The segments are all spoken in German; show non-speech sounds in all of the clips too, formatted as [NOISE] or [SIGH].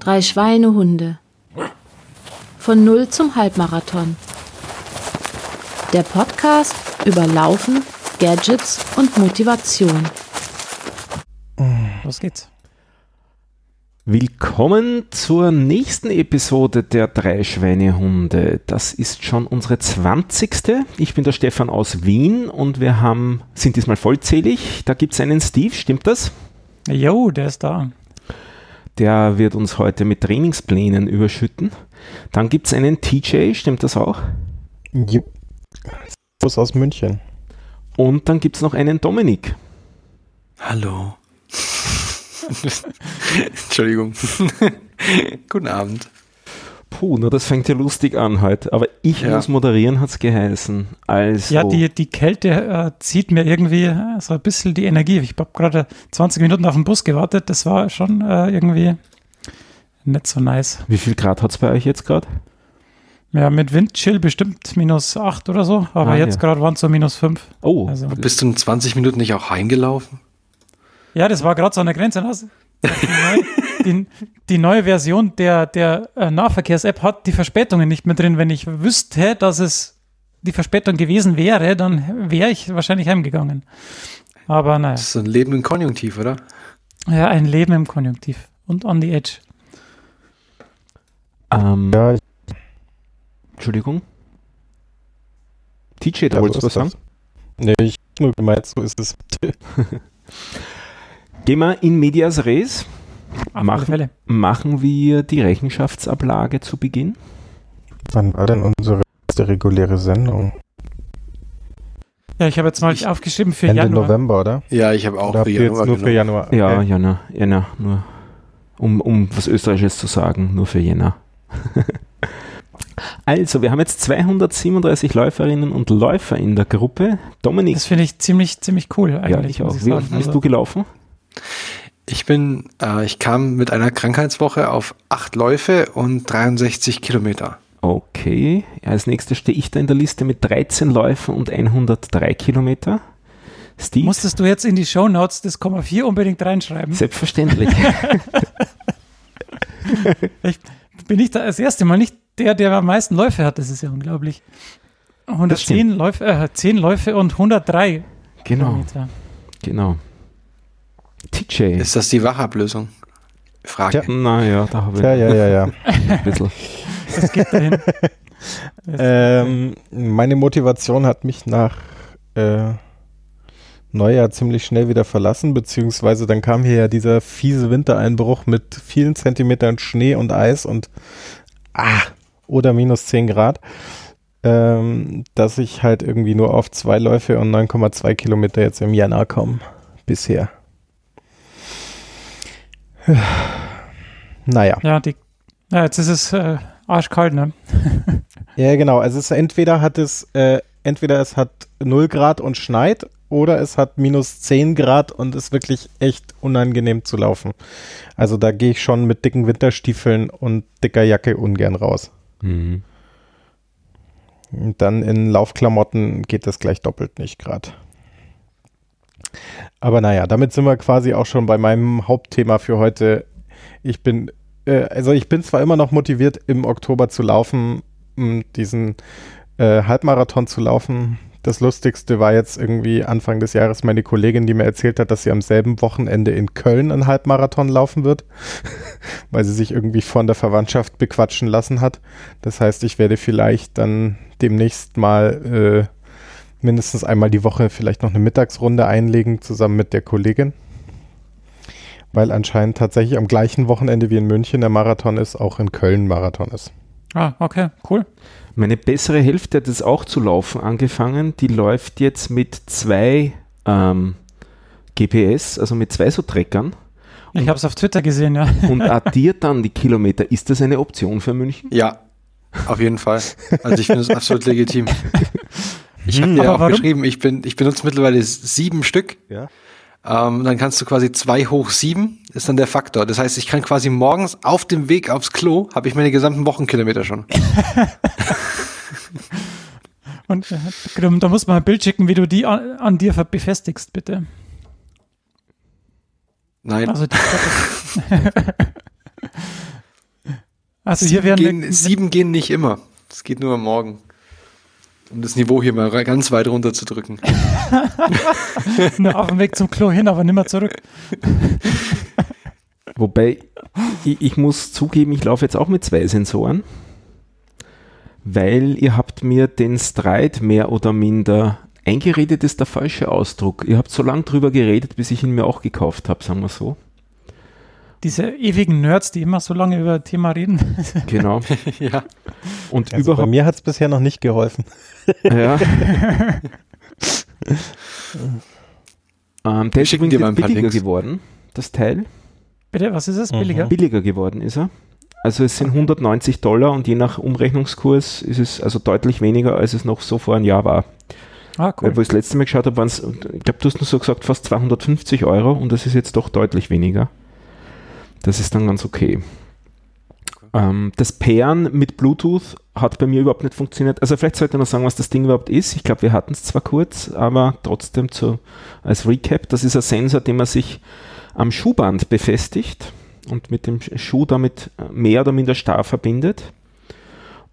Drei Schweinehunde. Von Null zum Halbmarathon. Der Podcast über Laufen, Gadgets und Motivation. Los geht's. Willkommen zur nächsten Episode der drei Schweinehunde. Das ist schon unsere 20. Ich bin der Stefan aus Wien und wir haben, sind diesmal vollzählig. Da gibt es einen Steve, stimmt das? Jo, der ist da. Der wird uns heute mit Trainingsplänen überschütten. Dann gibt es einen TJ, stimmt das auch? Jupp. Bus aus München. Und dann gibt es noch einen Dominik. Hallo. [LAUGHS] Entschuldigung. [LAUGHS] Guten Abend. Puh, nur das fängt ja lustig an heute. Aber ich Ja. muss moderieren, hat es geheißen. Also, Ja, die, die Kälte äh, zieht mir irgendwie äh, so ein bisschen die Energie. Ich habe gerade 20 Minuten auf den Bus gewartet. Das war schon äh, irgendwie nicht so nice. wie viel Grad hat es bei euch jetzt gerade? Ja, mit Windchill bestimmt minus 8 oder so. Aber Ah, jetzt ja. gerade waren es so minus 5. Oh, Also, Bist du in 20 Minuten nicht auch heimgelaufen? ja, das war gerade so an der Grenze. Die neue, die, die neue Version der, der äh, Nahverkehrs-App hat die Verspätungen nicht mehr drin. Wenn ich wüsste, dass es die Verspätung gewesen wäre, dann wäre ich wahrscheinlich heimgegangen. Aber naja. Das ist ein Leben im Konjunktiv, oder? Ja, ein Leben im Konjunktiv und on the edge. ähm, Ja, ich, Entschuldigung. TJ, da wolltest du was sagen? Nee, ich nur gemeint, so ist es. [LAUGHS] Gehen wir in Medias Res. Auf Machen, Fälle. machen wir die Rechenschaftsablage zu Beginn. Wann war denn unsere letzte reguläre Sendung? Ja, ich habe jetzt mal Ich- aufgeschrieben für Ende Januar. November, oder? Ja, ich habe auch oder für ihr jetzt Januar nur für genommen. Januar? Ja, Okay. Jänner, nur um, um was Österreichisches zu sagen, nur für Jänner. [LAUGHS] also, wir haben jetzt 237 Läuferinnen und Läufer in der Gruppe. Dominik, Das finde ich ziemlich, ziemlich cool eigentlich. ja, ich auch. Wie oft bist Also, du gelaufen? Ich bin, äh, ich kam mit einer Krankheitswoche auf acht Läufe und 63 Kilometer. Okay, als nächstes stehe ich da in der Liste mit 13 Läufen und 103 Kilometer. Steve, musstest du jetzt in die Shownotes das Komma 4 unbedingt reinschreiben? selbstverständlich. [LAUGHS] Bin ich da das erste Mal nicht der, der am meisten Läufe hat? Das ist ja unglaublich. 110 Läufe, äh, 10 Läufe und 103 genau, Kilometer. genau. TJ. Ist das die Wachablösung? Frage. Ja. Naja, da habe ich Ja, ja, ja, ja. [LAUGHS] ein bisschen. Das geht dahin. [LAUGHS] ähm, meine Motivation hat mich nach äh, Neujahr ziemlich schnell wieder verlassen, beziehungsweise dann kam hier ja dieser fiese Wintereinbruch mit vielen Zentimetern Schnee und Eis und ah, oder minus 10 Grad, ähm, dass ich halt irgendwie nur auf zwei Läufe und 9,2 Kilometer jetzt im Januar komme. Bisher. [SIGHS] Naja. Ja, die, ja, jetzt ist es äh, arschkalt, ne? [LAUGHS] Ja, genau. Also es ist entweder hat es, äh, entweder es hat 0 Grad und schneit oder es hat minus 10 Grad und ist wirklich echt unangenehm zu laufen. Also da gehe ich schon mit dicken Winterstiefeln und dicker Jacke ungern raus. Mhm. Und dann in Laufklamotten geht das gleich doppelt nicht grad. Aber naja, damit sind wir quasi auch schon bei meinem Hauptthema für heute. Ich bin, äh, also ich bin zwar immer noch motiviert, im Oktober zu laufen, diesen äh, Halbmarathon zu laufen. Das Lustigste war jetzt irgendwie Anfang des Jahres meine Kollegin, die mir erzählt hat, dass sie am selben Wochenende in Köln einen Halbmarathon laufen wird, [LAUGHS] weil sie sich irgendwie von der Verwandtschaft bequatschen lassen hat. Das heißt, ich werde vielleicht dann demnächst mal äh, mindestens einmal die Woche vielleicht noch eine Mittagsrunde einlegen, zusammen mit der Kollegin. Weil anscheinend tatsächlich am gleichen Wochenende wie in München der Marathon ist, auch in Köln Marathon ist. Ah, okay, cool. Meine bessere Hälfte hat jetzt auch zu laufen angefangen. Die läuft jetzt mit zwei ähm, GPS, also mit zwei so Treckern Ich habe es auf Twitter gesehen, ja. und addiert dann die Kilometer. Ist das eine Option für München? Ja, auf jeden Fall. Also ich finde es absolut legitim. [LAUGHS] Ich habe Hm, dir auch warum? geschrieben, ich, bin, ich benutze mittlerweile sieben Stück. Ja. Ähm, dann kannst du quasi zwei hoch sieben, ist dann der Faktor. Das heißt, ich kann quasi morgens auf dem Weg aufs Klo, habe ich meine gesamten Wochenkilometer schon. [LAUGHS] Und äh, da muss man ein Bild schicken, wie du die an, an dir befestigst, bitte. Nein, Also die [LAUGHS] [LAUGHS] Also hier werden gehen, sieben gehen nicht immer. Es geht nur am Morgen. Um das Niveau hier mal ganz weit runter zu drücken. [LAUGHS] nur auf dem Weg zum Klo hin, aber nimmer zurück. [LAUGHS] Wobei, ich, ich muss zugeben, ich laufe jetzt auch mit zwei Sensoren, weil ihr habt mir den Stride mehr oder minder eingeredet, ist der falsche Ausdruck. Ihr habt so lange drüber geredet, bis ich ihn mir auch gekauft habe, sagen wir so. Diese ewigen Nerds, die immer so lange über ein Thema reden. [LAUGHS] Genau. [LAUGHS] ja. Und Also bei überhaupt, mir hat es bisher noch nicht geholfen. [LAUGHS] ja. ähm, der ist übrigens dir mal ein jetzt paar billiger Links. geworden, das Teil. Bitte, was ist es? Mhm. Billiger? Billiger geworden ist er. Also es sind 190 Dollar und je nach Umrechnungskurs ist es also deutlich weniger, als es noch so vor einem Jahr war. Ah, Weil, cool. wo ich das letzte Mal geschaut habe, waren es, ich glaube, du hast nur so gesagt, fast 250 Euro und das ist jetzt doch deutlich weniger. Das ist dann ganz okay. Ähm, das Pairen mit Bluetooth hat bei mir überhaupt nicht funktioniert. Also vielleicht sollte man sagen, was das Ding überhaupt ist. Ich glaube, wir hatten es zwar kurz, aber trotzdem zu, als Recap, das ist ein Sensor, den man sich am Schuhband befestigt und mit dem Schuh damit mehr oder minder starr verbindet.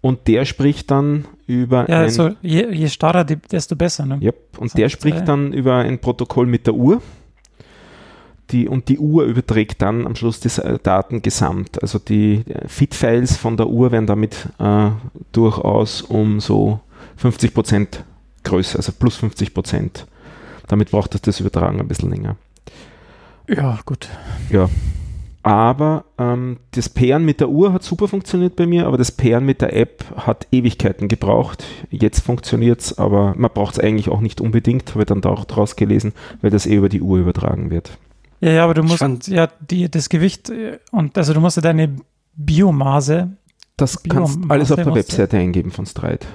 Und der spricht dann über Ja, ein also je, je starrer, desto besser. Ne? Yep. Und So, der zwei. spricht dann über ein Protokoll mit der Uhr. Die, und die Uhr überträgt dann am Schluss die äh, Daten gesamt. Also die äh, Fit-Files von der Uhr werden damit äh, durchaus um so 50 Prozent größer, also plus 50 Prozent. Damit braucht das, das Übertragen ein bisschen länger. Ja, gut. Ja. Aber ähm, das Pairen mit der Uhr hat super funktioniert bei mir, aber das Pairen mit der App hat Ewigkeiten gebraucht. Jetzt funktioniert es, aber man braucht es eigentlich auch nicht unbedingt, habe ich dann da auch draus gelesen, weil das eh über die Uhr übertragen wird. Ja, ja, aber du musst fand- ja die, das Gewicht und also du musst ja deine Biomasse. Das Biomasse kannst alles auf der musst du- Webseite eingeben von Stride.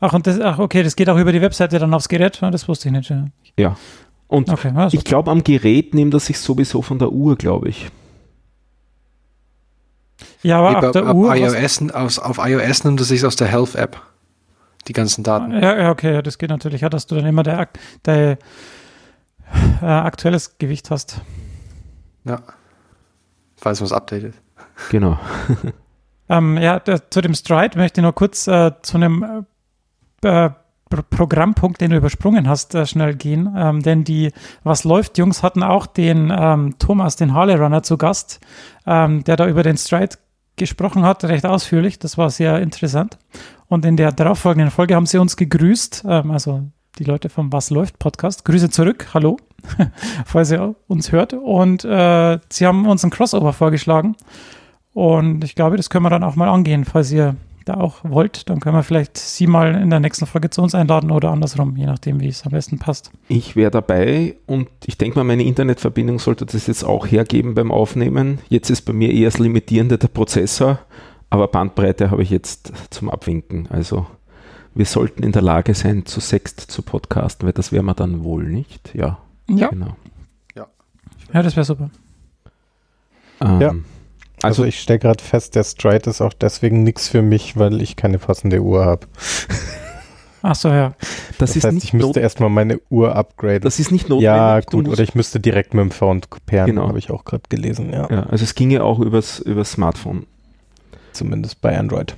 Ach, und das, ach, okay, das geht auch über die Webseite dann aufs Gerät. Ja, Das wusste ich nicht. Ja. Und Okay, also, ich glaube, am Gerät nimmt das sich sowieso von der Uhr, glaube ich. ja, aber auf der ab Uhr. iOS, aus, auf iOS nimmt es sich aus der Health-App. Die ganzen Daten. Ja, ja, okay, ja, das geht natürlich. Ja, dass du dann immer der, der äh, aktuelles Gewicht hast. Ja. Falls man es updatet. Genau. [LAUGHS] Ähm, ja, zu dem Stride möchte ich nur kurz äh, zu einem äh, Pro Programmpunkt, den du übersprungen hast, äh, schnell gehen. Ähm, denn die Was läuft Jungs hatten auch den ähm, Thomas, den Harley Runner, zu Gast, ähm, der da über den Stride gesprochen hat, recht ausführlich. Das war sehr interessant. Und in der darauffolgenden Folge haben sie uns gegrüßt, ähm, also die Leute vom Was läuft Podcast. Grüße zurück, hallo, [LAUGHS] falls ihr uns hört. Und äh, sie haben uns ein Crossover vorgeschlagen. Und ich glaube, das können wir dann auch mal angehen, falls ihr da auch wollt. Dann können wir vielleicht sie mal in der nächsten Folge zu uns einladen oder andersrum, je nachdem, wie es am besten passt. Ich wäre dabei und ich denke mal, meine Internetverbindung sollte das jetzt auch hergeben beim Aufnehmen. Jetzt ist bei mir eher das Limitierende der Prozessor, aber Bandbreite habe ich jetzt zum Abwinken. Also wir sollten in der Lage sein, zu sechst zu podcasten, weil das wären wir dann wohl nicht. Ja, Ja, genau. ja das wäre super. Ähm, Ja. Also, Also, ich stelle gerade fest, der Stride ist auch deswegen nichts für mich, weil ich keine passende Uhr habe. Ach so, ja. das, Das, ist heißt, nicht ich müsste erstmal meine Uhr upgraden. das ist nicht notwendig. ja, Du gut, musst- oder ich müsste direkt mit dem Phone pairen, Genau. habe ich auch gerade gelesen, ja. ja, also es ginge auch übers, übers Smartphone. Zumindest bei Android.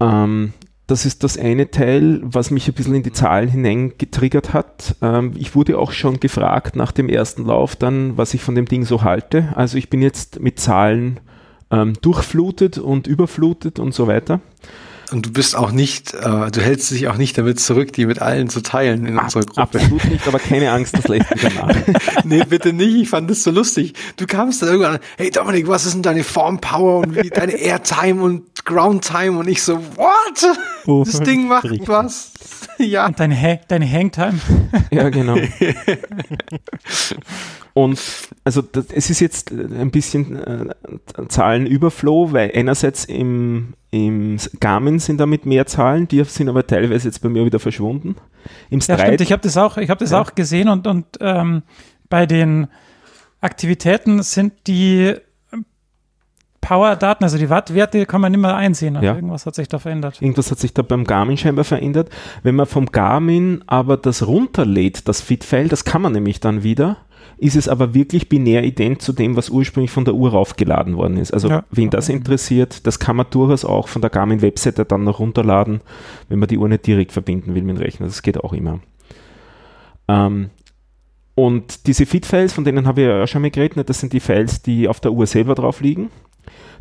Ähm, das ist das eine Teil, was mich ein bisschen in die Zahlen hineingetriggert hat. Ähm, ich wurde auch schon gefragt nach dem ersten Lauf dann, was ich von dem Ding so halte. Also ich bin jetzt mit Zahlen ähm, durchflutet und überflutet und so weiter. Und du bist auch nicht, äh, du hältst dich auch nicht damit zurück, die mit allen zu teilen in unserer Gruppe. Absolut nicht, aber keine Angst, das lässt wieder nach. [LAUGHS] nee, bitte nicht. Ich fand das so lustig. Du kamst dann irgendwann an, hey Dominik, was ist denn deine Form Power und wie deine Airtime und Ground Time? Und ich so, what? Oh, [LAUGHS] Das Ding macht richtig. was. [LAUGHS] ja. Und deine, ha deine Hangtime. [LAUGHS] Ja, genau. Und also das, es ist jetzt äh, ein bisschen äh, Zahlenüberflow, weil einerseits im, im Garmin sind damit mehr Zahlen, die sind aber teilweise jetzt bei mir wieder verschwunden. Im Ja, stimmt. Stride, Ich habe das auch, ich habe das Ja. auch gesehen und, und ähm, bei den Aktivitäten sind die Power-Daten, also die Wattwerte, kann man nicht mehr einsehen. Also Ja. Irgendwas hat sich da verändert. irgendwas hat sich da beim Garmin scheinbar verändert. Wenn man vom Garmin aber das runterlädt, das Fit-File, das kann man nämlich dann wieder, ist es aber wirklich binär ident zu dem, was ursprünglich von der Uhr raufgeladen worden ist. Also Ja. wen das interessiert, das kann man durchaus auch von der Garmin-Webseite dann noch runterladen, wenn man die Uhr nicht direkt verbinden will mit dem Rechner. Das geht auch immer. Ähm, und diese Fit-Files, von denen habe ich ja auch schon mal geredet, ne, das sind die Files, die auf der Uhr selber drauf liegen.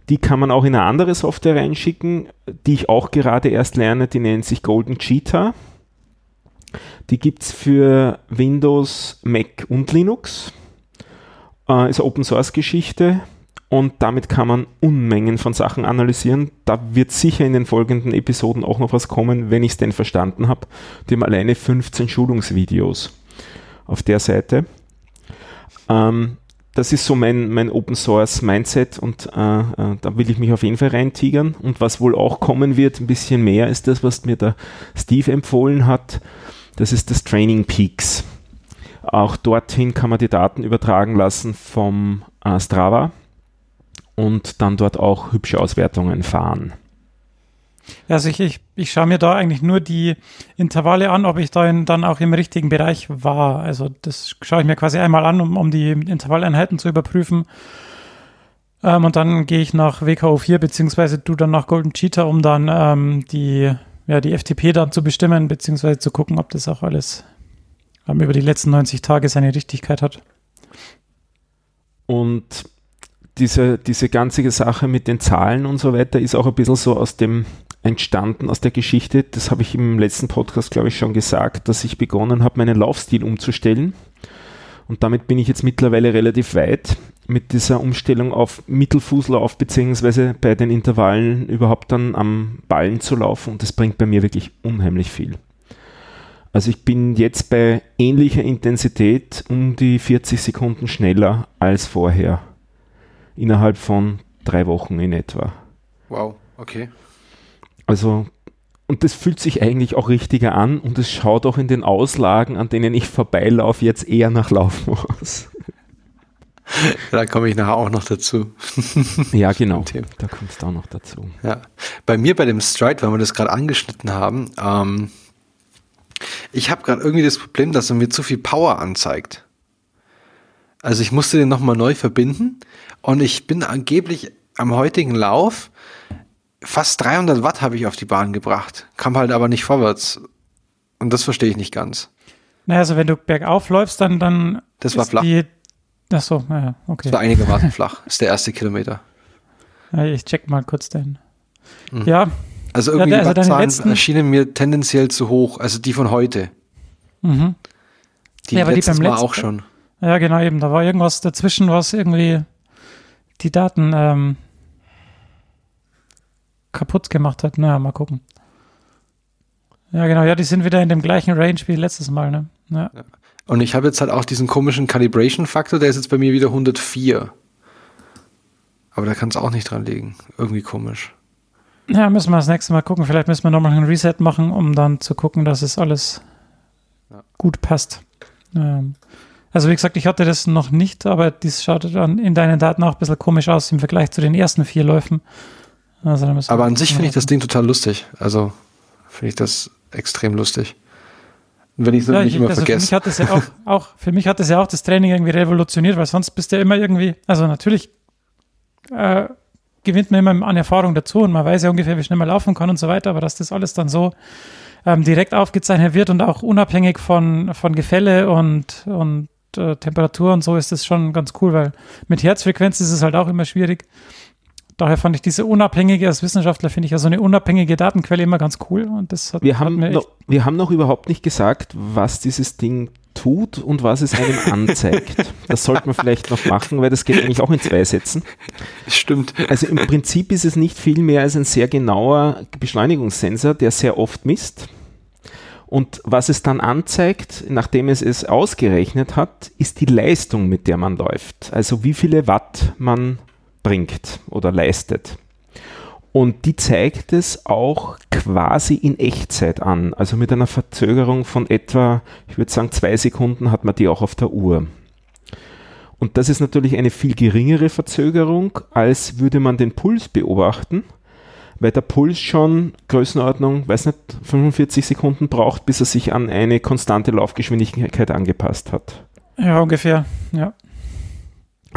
Die kann man auch in eine andere Software reinschicken, die ich auch gerade erst lerne, die nennt sich Golden Cheetah. Die gibt es für Windows, Mac und Linux. Äh, ist eine Open Source Geschichte und damit kann man Unmengen von Sachen analysieren. Da wird sicher in den folgenden Episoden auch noch was kommen, wenn ich es denn verstanden habe. Die haben alleine 15 Schulungsvideos auf der Seite. Ähm, das ist so mein, mein Open Source Mindset und äh, äh, da will ich mich auf jeden Fall reintigern. Und was wohl auch kommen wird, ein bisschen mehr, ist das, was mir der Steve empfohlen hat. Das ist das Training Peaks. Auch dorthin kann man die Daten übertragen lassen vom äh, Strava und dann dort auch hübsche Auswertungen fahren. Also ich, ich, ich schaue mir da eigentlich nur die Intervalle an, ob ich da in, dann auch im richtigen Bereich war. Also das schaue ich mir quasi einmal an, um, um die Intervalleinheiten zu überprüfen. Ähm, und dann gehe ich nach WKO 4, beziehungsweise du dann nach Golden Cheetah, um dann ähm, die, ja, die FTP dann zu bestimmen, beziehungsweise zu gucken, ob das auch alles ähm, über die letzten 90 Tage seine Richtigkeit hat. Und diese, diese ganze Sache mit den Zahlen und so weiter ist auch ein bisschen so aus dem entstanden, aus der Geschichte. Das habe ich im letzten Podcast, glaube ich, schon gesagt, dass ich begonnen habe, meinen Laufstil umzustellen. Und damit bin ich jetzt mittlerweile relativ weit mit dieser Umstellung auf Mittelfußlauf, beziehungsweise bei den Intervallen überhaupt dann am Ballen zu laufen. Und das bringt bei mir wirklich unheimlich viel. Also ich bin jetzt bei ähnlicher Intensität um die 40 Sekunden schneller als vorher. Innerhalb von drei Wochen in etwa. Wow, okay. Also, und das fühlt sich eigentlich auch richtiger an und es schaut auch in den Auslagen, an denen ich vorbeilaufe, jetzt eher nach Laufen aus. [LAUGHS] Da komme ich nachher auch noch dazu. [LAUGHS] Ja, genau. Da kommt es auch noch dazu. Ja. Bei mir bei dem Stride, weil wir das gerade angeschnitten haben, ähm, ich habe gerade irgendwie das Problem, dass er mir zu viel Power anzeigt. Also ich musste den nochmal neu verbinden und ich bin angeblich am heutigen Lauf fast 300 Watt habe ich auf die Bahn gebracht, kam halt aber nicht vorwärts. Und das verstehe ich nicht ganz. Naja, also wenn du bergauf läufst, dann, dann Das war flach. Die, ach so, naja, okay. Das war einigermaßen flach. Ist der erste Kilometer. Ja, ich check mal kurz den. Mhm. Ja, Also irgendwie Ja, also die Wattzahlen letzten- erschienen mir tendenziell zu hoch. Also die von heute. mhm. Die Ja, aber die beim Mal letzten- auch schon. ja, genau, eben. Da war irgendwas dazwischen, was irgendwie die Daten ähm, kaputt gemacht hat. Naja, mal gucken. Ja, genau, ja, die sind wieder in dem gleichen Range wie letztes Mal, ne? Ja. Und ich habe jetzt halt auch diesen komischen Calibration-Faktor, der ist jetzt bei mir wieder 104. Aber da kann es auch nicht dran liegen. Irgendwie komisch. ja, müssen wir das nächste Mal gucken. Vielleicht müssen wir nochmal ein Reset machen, um dann zu gucken, dass es alles Ja. gut passt. Ähm, also wie gesagt, ich hatte das noch nicht, aber dies schaut dann in deinen Daten auch ein bisschen komisch aus im Vergleich zu den ersten vier Läufen. Also, Aber an sich finde ich das Ding total lustig. Also finde ich das extrem lustig. Wenn ich es Ja, nicht ich, immer also für mich vergesse. hat es ja auch, [LAUGHS] auch, für mich hat es ja auch das Training irgendwie revolutioniert, weil sonst bist du ja immer irgendwie, also natürlich äh, gewinnt man immer an Erfahrung dazu und man weiß ja ungefähr, wie schnell man laufen kann und so weiter, aber dass das alles dann so ähm, direkt aufgezeichnet wird und auch unabhängig von, von Gefälle und, und äh, Temperatur und so ist das schon ganz cool, weil mit Herzfrequenz ist es halt auch immer schwierig. Daher fand ich diese unabhängige, als Wissenschaftler finde ich ja so eine unabhängige Datenquelle immer ganz cool und das hat, Wir hat haben, mir noch, wir haben noch überhaupt nicht gesagt, was dieses Ding tut und was es einem [LAUGHS] anzeigt. Das sollte man vielleicht noch machen, weil das geht eigentlich auch in zwei Sätzen. Stimmt. Also im Prinzip ist es nicht viel mehr als ein sehr genauer Beschleunigungssensor, der sehr oft misst. Und was es dann anzeigt, nachdem es es ausgerechnet hat, ist die Leistung, mit der man läuft. Also wie viele Watt man bringt oder leistet. Und die zeigt es auch quasi in Echtzeit an. Also mit einer Verzögerung von etwa, ich würde sagen, zwei Sekunden hat man die auch auf der Uhr. Und das ist natürlich eine viel geringere Verzögerung, als würde man den Puls beobachten, weil der Puls schon Größenordnung, weiß nicht, 45 Sekunden braucht, bis er sich an eine konstante Laufgeschwindigkeit angepasst hat. Ja, ungefähr, ja.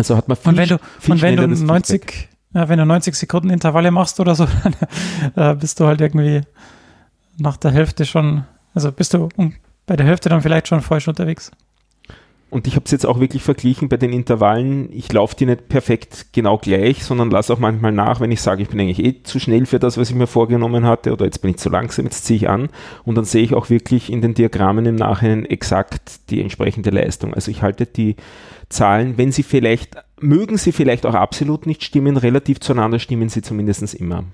Also hat man viel, Und wenn du, viel und wenn du schneller das Also hat man viel, und wenn du, viel und wenn du schneller das 90, Feedback. ja, wenn du 90 Sekunden Intervalle machst oder so, [LAUGHS] dann äh, bist du halt irgendwie nach der Hälfte schon, also bist du bei der Hälfte dann vielleicht schon falsch unterwegs. Und ich habe es jetzt auch wirklich verglichen bei den Intervallen. Ich laufe die nicht perfekt genau gleich, sondern lasse auch manchmal nach, wenn ich sage, ich bin eigentlich eh zu schnell für das, was ich mir vorgenommen hatte oder jetzt bin ich zu langsam, jetzt ziehe ich an. Und dann sehe ich auch wirklich in den Diagrammen im Nachhinein exakt die entsprechende Leistung. Also ich halte die Zahlen, wenn sie vielleicht, mögen sie vielleicht auch absolut nicht stimmen, relativ zueinander stimmen sie zumindest immer.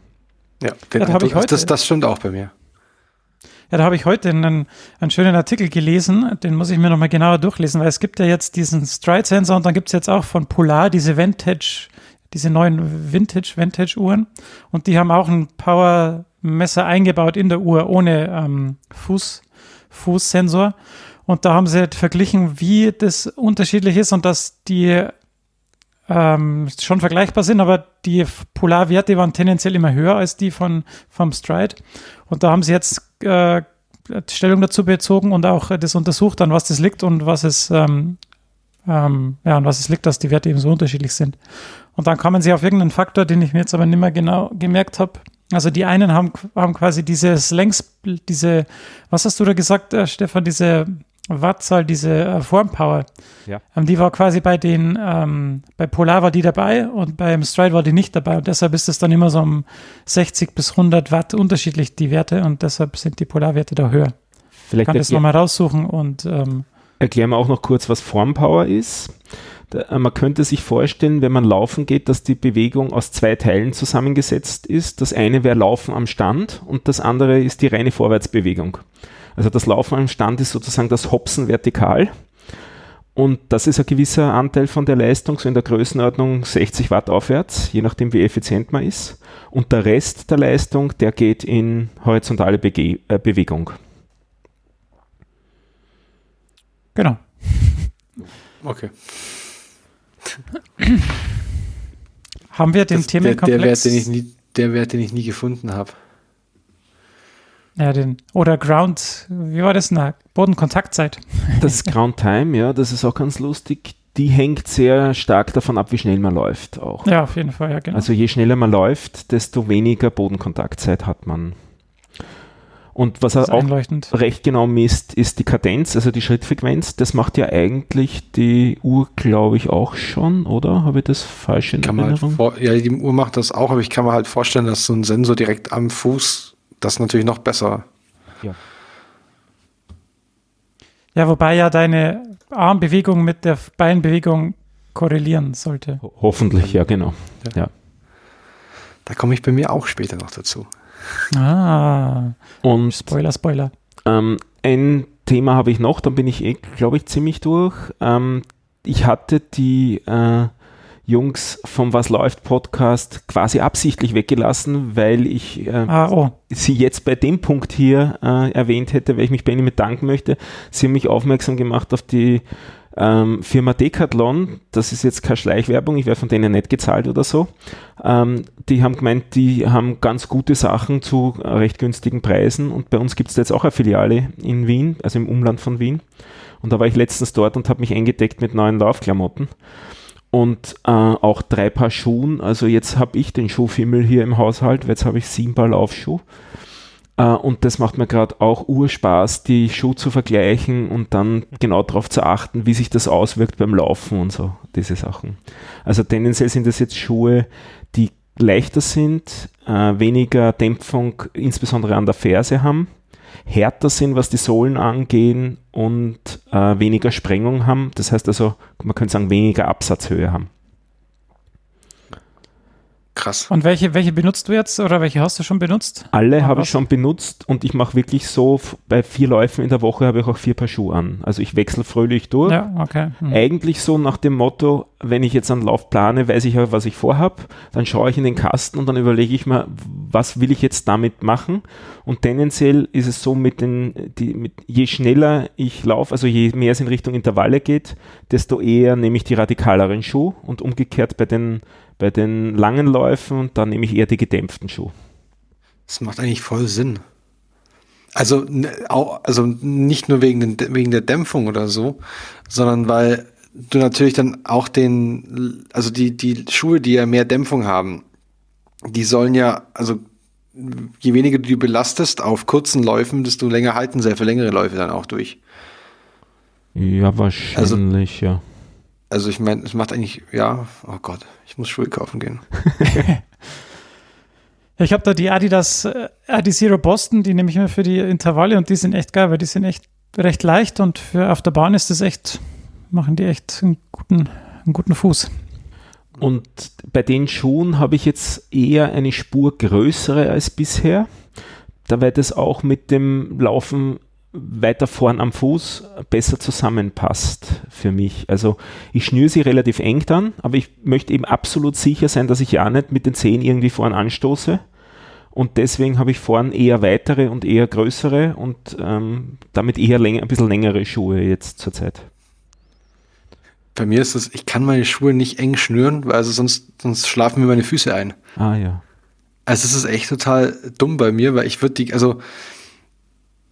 Ja, den Ja, Eindruck- heute- das, das stimmt auch bei mir. Ja, da habe ich heute einen, einen schönen Artikel gelesen, den muss ich mir nochmal genauer durchlesen, weil es gibt ja jetzt diesen Stride-Sensor und dann gibt es jetzt auch von Polar diese Vintage, diese neuen Vintage, Vintage-Uhren. Und die haben auch ein Power-Messer eingebaut in der Uhr ohne ähm, Fuß, Fußsensor. Und da haben sie halt verglichen, wie das unterschiedlich ist und dass die ähm, schon vergleichbar sind, aber die Polarwerte waren tendenziell immer höher als die von, vom Stride. Und da haben sie jetzt äh, Stellung dazu bezogen und auch äh, das untersucht, an was das liegt und was es, ähm, ähm, ja, an was es liegt, dass die Werte eben so unterschiedlich sind. Und dann kamen sie auf irgendeinen Faktor, den ich mir jetzt aber nicht mehr genau gemerkt habe. Also die einen haben, haben quasi dieses Längs, diese, was hast du da gesagt, äh, Stefan, diese Wattzahl, diese äh, Formpower. Ja. Ähm, die war quasi bei den, ähm, bei Polar war die dabei und beim Stride war die nicht dabei und deshalb ist es dann immer so um 60 bis 100 Watt unterschiedlich, die Werte und deshalb sind die Polarwerte da höher. Ich Vielleicht kann das nochmal raussuchen und ähm, erklären wir auch noch kurz, was Formpower ist. Da, äh, man könnte sich vorstellen, wenn man laufen geht, dass die Bewegung aus zwei Teilen zusammengesetzt ist. Das eine wäre Laufen am Stand und das andere ist die reine Vorwärtsbewegung. Also das Laufen am Stand ist sozusagen das Hopsen vertikal. Und das ist ein gewisser Anteil von der Leistung, so in der Größenordnung 60 Watt aufwärts, je nachdem wie effizient man ist. Und der Rest der Leistung, der geht in horizontale Bege äh, Bewegung. genau. Okay. Haben wir den Das, der, der, Wert, Themenkomplex, den ich nie, der Wert, den ich nie gefunden habe. Ja, den, oder Ground, wie war das? Na, Bodenkontaktzeit. [LAUGHS] Das Ground Time, ja, das ist auch ganz lustig. Die hängt sehr stark davon ab, wie schnell man läuft auch. Ja, auf jeden Fall, ja, genau. Also je schneller man läuft, desto weniger Bodenkontaktzeit hat man. Und was er auch recht genau misst, ist die Kadenz, also die Schrittfrequenz. Das macht ja eigentlich die Uhr, glaube ich, auch schon, oder? Habe ich das falsch in Kann man halt Erinnerung? vor, ja, die Uhr macht das auch, aber ich kann mir halt vorstellen, dass so ein Sensor direkt am Fuß das natürlich noch besser. Ja, wobei ja deine Armbewegung mit der Beinbewegung korrelieren sollte. Ho- Hoffentlich, ja, genau. Da komme ich bei mir auch später noch dazu. Ah, Und Spoiler, Spoiler. Ähm, ein Thema habe ich noch, dann bin ich eh, glaube ich, ziemlich durch. Ähm, ich hatte die äh, Jungs vom Was läuft Podcast quasi absichtlich weggelassen, weil ich äh, Ah, oh. sie jetzt bei dem Punkt hier äh, erwähnt hätte, weil ich mich bei Ihnen bedanken möchte. Sie haben mich aufmerksam gemacht auf die ähm, Firma Decathlon. Das ist jetzt keine Schleichwerbung, ich werde von denen nicht gezahlt oder so. Ähm, die haben gemeint, die haben ganz gute Sachen zu äh, recht günstigen Preisen und bei uns gibt es jetzt auch eine Filiale in Wien, also im Umland von Wien. Und da war ich letztens dort und habe mich eingedeckt mit neuen Laufklamotten und äh, auch drei Paar Schuhen. Also jetzt habe ich den Schuhfimmel hier im Haushalt, weil jetzt habe ich sieben Paar Laufschuh. Äh, und das macht mir gerade auch Urspaß, die Schuhe zu vergleichen und dann genau darauf zu achten, wie sich das auswirkt beim Laufen und so, diese Sachen. Also tendenziell sind das jetzt Schuhe, die leichter sind, äh, weniger Dämpfung, insbesondere an der Ferse haben, härter sind, was die Sohlen angehen und äh, weniger Sprengung haben. Das heißt also, man könnte sagen, weniger Absatzhöhe haben. Krass. Und welche, welche benutzt du jetzt oder welche hast du schon benutzt? Alle habe ich schon benutzt und ich mache wirklich so, bei vier Läufen in der Woche habe ich auch vier Paar Schuhe an. Also ich wechsle fröhlich durch. Ja, okay. Hm. Eigentlich so nach dem Motto, wenn ich jetzt einen Lauf plane, weiß ich ja, was ich vorhab, dann schaue ich in den Kasten und dann überlege ich mir, was will ich jetzt damit machen? Und tendenziell ist es so, mit den, die, mit, je schneller ich laufe, also je mehr es in Richtung Intervalle geht, desto eher nehme ich die radikaleren Schuhe und umgekehrt bei den, bei den langen Läufen, dann nehme ich eher die gedämpften Schuhe. Das macht eigentlich voll Sinn. Also, also nicht nur wegen, wegen der Dämpfung oder so, sondern weil du natürlich dann auch den, also die, die Schuhe, die ja mehr Dämpfung haben, die sollen ja, also je weniger du die belastest auf kurzen Läufen, desto länger halten sie ja für längere Läufe dann auch durch. Ja, wahrscheinlich, ja. Also ich meine, es macht eigentlich, ja, oh Gott, ich muss Schuhe kaufen gehen. [LAUGHS] Ich habe da die Adidas äh, Adizero Boston, die nehme ich mir für die Intervalle und die sind echt geil, weil die sind echt recht leicht und für auf der Bahn ist das echt, machen die echt einen guten, einen guten Fuß. Und bei den Schuhen habe ich jetzt eher eine Spur größere als bisher, da weil das auch mit dem Laufen weiter vorn am Fuß besser zusammenpasst für mich. Also ich schnüre sie relativ eng dann, aber ich möchte eben absolut sicher sein, dass ich ja nicht mit den Zehen irgendwie vorn anstoße. Und deswegen habe ich vorn eher weitere und eher größere und ähm, damit eher länger, ein bisschen längere Schuhe jetzt zurzeit. Bei mir ist es, ich kann meine Schuhe nicht eng schnüren, weil also sonst, sonst schlafen mir meine Füße ein. Ah ja. Also es ist echt total dumm bei mir, weil ich würde die, also,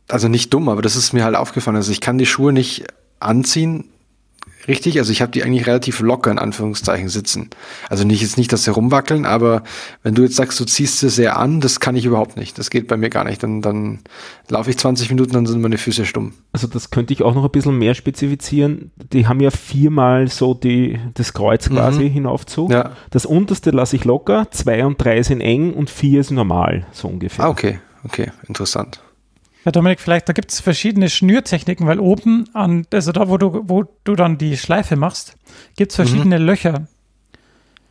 also nicht dumm, aber das ist mir halt aufgefallen. Also ich kann die Schuhe nicht anziehen, richtig. Also ich habe die eigentlich relativ locker in Anführungszeichen sitzen. Also nicht jetzt nicht, dass sie rumwackeln, aber wenn du jetzt sagst, du ziehst sie sehr an, das kann ich überhaupt nicht. Das geht bei mir gar nicht. Dann, dann laufe ich 20 Minuten, dann sind meine Füße stumm. Also das könnte ich auch noch ein bisschen mehr spezifizieren. Die haben ja viermal so die, das Kreuz quasi hinaufzug. Ja. Das unterste lasse ich locker, zwei und drei sind eng und vier ist normal, so ungefähr. Ah, okay, okay, interessant. Ja, Dominik, vielleicht, da gibt es verschiedene Schnürtechniken, weil oben an, also da, wo du, wo du dann die Schleife machst, gibt es verschiedene Löcher.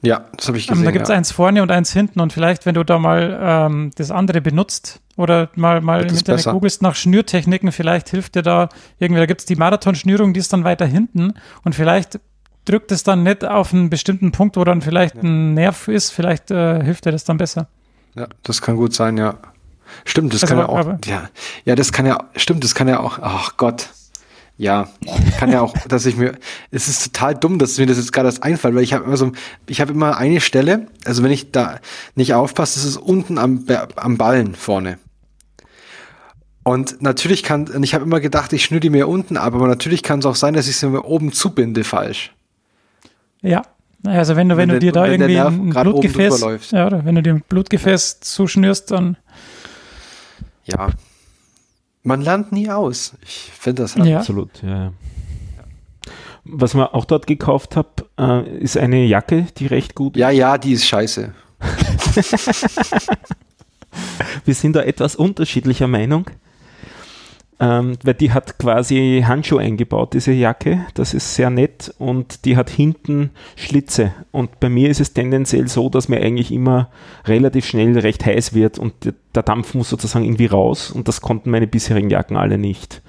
Ja, das habe ich Ähm, gesehen. da gibt es ja. eins vorne und eins hinten und vielleicht, wenn du da mal ähm, das andere benutzt oder mal, mal Wird im Internet besser? googelst nach Schnürtechniken, vielleicht hilft dir da irgendwie, da gibt es die Marathonschnürung, die ist dann weiter hinten und vielleicht drückt es dann nicht auf einen bestimmten Punkt, wo dann vielleicht ein Nerv ist, vielleicht äh, hilft dir das dann besser. Ja, das kann gut sein, ja. Stimmt, das Also, kann ja auch. Ja, ja, das kann ja, stimmt, das kann ja auch. Ach Gott. Ja, kann ja auch, dass ich mir, es ist total dumm, dass mir das jetzt gerade erst einfällt, weil ich habe immer so, ich habe immer eine Stelle, also wenn ich da nicht aufpasse, ist es unten am, am Ballen vorne. Und natürlich kann, und ich habe immer gedacht, ich schnür die mir unten ab, aber natürlich kann es auch sein, dass ich sie mir oben zubinde falsch. Ja. Naja, Also wenn du, wenn, Wenn du dir da irgendwie ein Blutgefäß, ja, oder wenn du dir ein Blutgefäß zuschnürst, dann Ja. Man lernt nie aus. Ich finde das halt. ja. Absolut, ja. Was man auch dort gekauft habe, äh, ist eine Jacke, die recht gut Ja, ja, die ist scheiße. [LAUGHS] Wir sind da etwas unterschiedlicher Meinung. Ähm, weil die hat quasi Handschuhe eingebaut, diese Jacke. Das ist sehr nett und die hat hinten Schlitze. Und bei mir ist es tendenziell so, dass mir eigentlich immer relativ schnell recht heiß wird und der- Dampf muss sozusagen irgendwie raus und das konnten meine bisherigen Jacken alle nicht.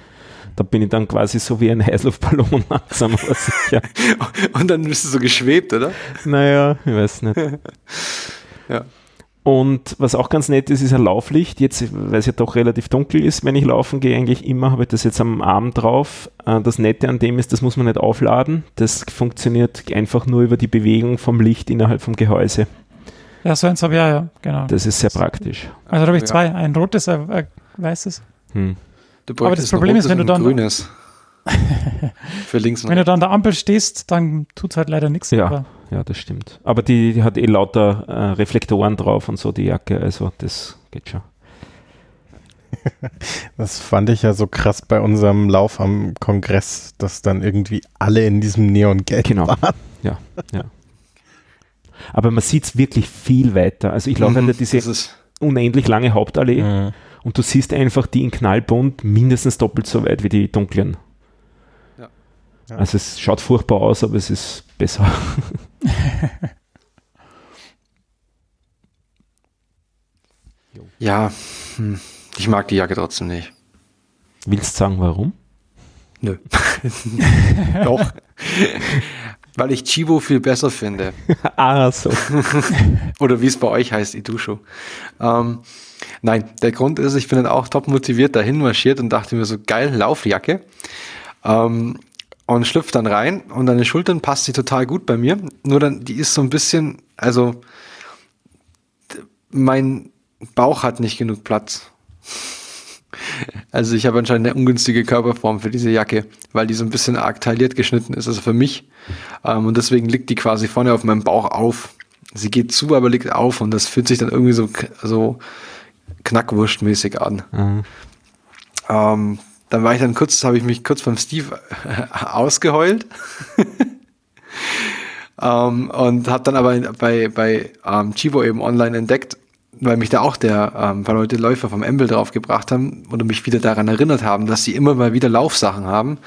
Da bin ich dann quasi so wie ein Heißluftballon [LAUGHS] langsam, sicher. [LAUGHS] Und dann bist du so geschwebt, oder? Naja, ich weiß nicht. [LAUGHS] Ja. Und was auch ganz nett ist, ist ein Lauflicht. Jetzt, weil es ja doch relativ dunkel ist, wenn ich laufen gehe, eigentlich immer, habe ich das jetzt am Arm drauf. Äh, Das Nette an dem ist, das muss man nicht aufladen. Das funktioniert einfach nur über die Bewegung vom Licht innerhalb vom Gehäuse. Ja, so eins habe ich ja, ja, genau. Das ist sehr praktisch. also da habe ich zwei, ein rotes, ein, weißes. Hm. Du Aber das Problem ist, wenn du dann- ein grünes. [LAUGHS] Für links und Wenn du rechts. da an der Ampel stehst, dann tut es halt leider nichts. Ja. Ja, das stimmt. Aber die, die hat eh lauter äh, Reflektoren drauf und so, die Jacke. Also das geht schon. [LAUGHS] Das fand ich ja so krass bei unserem Lauf am Kongress, dass dann irgendwie alle in diesem Neongelb Genau. waren. Ja, ja. Aber man sieht es wirklich viel weiter. Also ich laufe Mhm, diese unendlich lange Hauptallee. Und du siehst einfach die in knallbunt mindestens doppelt so weit wie die dunklen. Ja. Also es schaut furchtbar aus, aber es ist besser. [LAUGHS] ja, hm, ich mag die Jacke trotzdem nicht. Willst du sagen, warum? Nö. [LAUGHS] Doch. Weil ich Chibo viel besser finde. [LAUGHS] ah, so. Oder wie es bei euch heißt, Idusho. Ähm, nein, der Grund ist, ich bin dann auch top motiviert dahin marschiert und dachte mir so, geil, Laufjacke. Ähm, und schlüpft dann rein und an den Schultern passt sie total gut bei mir. Nur dann, die ist so ein bisschen, also mein Bauch hat nicht genug Platz. Also ich habe anscheinend eine ungünstige Körperform für diese Jacke, weil die so ein bisschen arg tailliert geschnitten ist, also für mich. Ähm, und deswegen liegt die quasi vorne auf meinem Bauch auf. Sie geht zu, aber liegt auf und das fühlt sich dann irgendwie so, so knackwurstmäßig an. Mhm. Ähm, dann war ich dann kurz, habe ich mich kurz beim Steve ausgeheult. [LAUGHS] ähm, und habe dann aber bei, bei ähm, Chivo eben online entdeckt, weil mich da auch der ähm, paar Leute Läufer vom Embel drauf gebracht haben und mich wieder daran erinnert haben, dass sie immer mal wieder Laufsachen haben.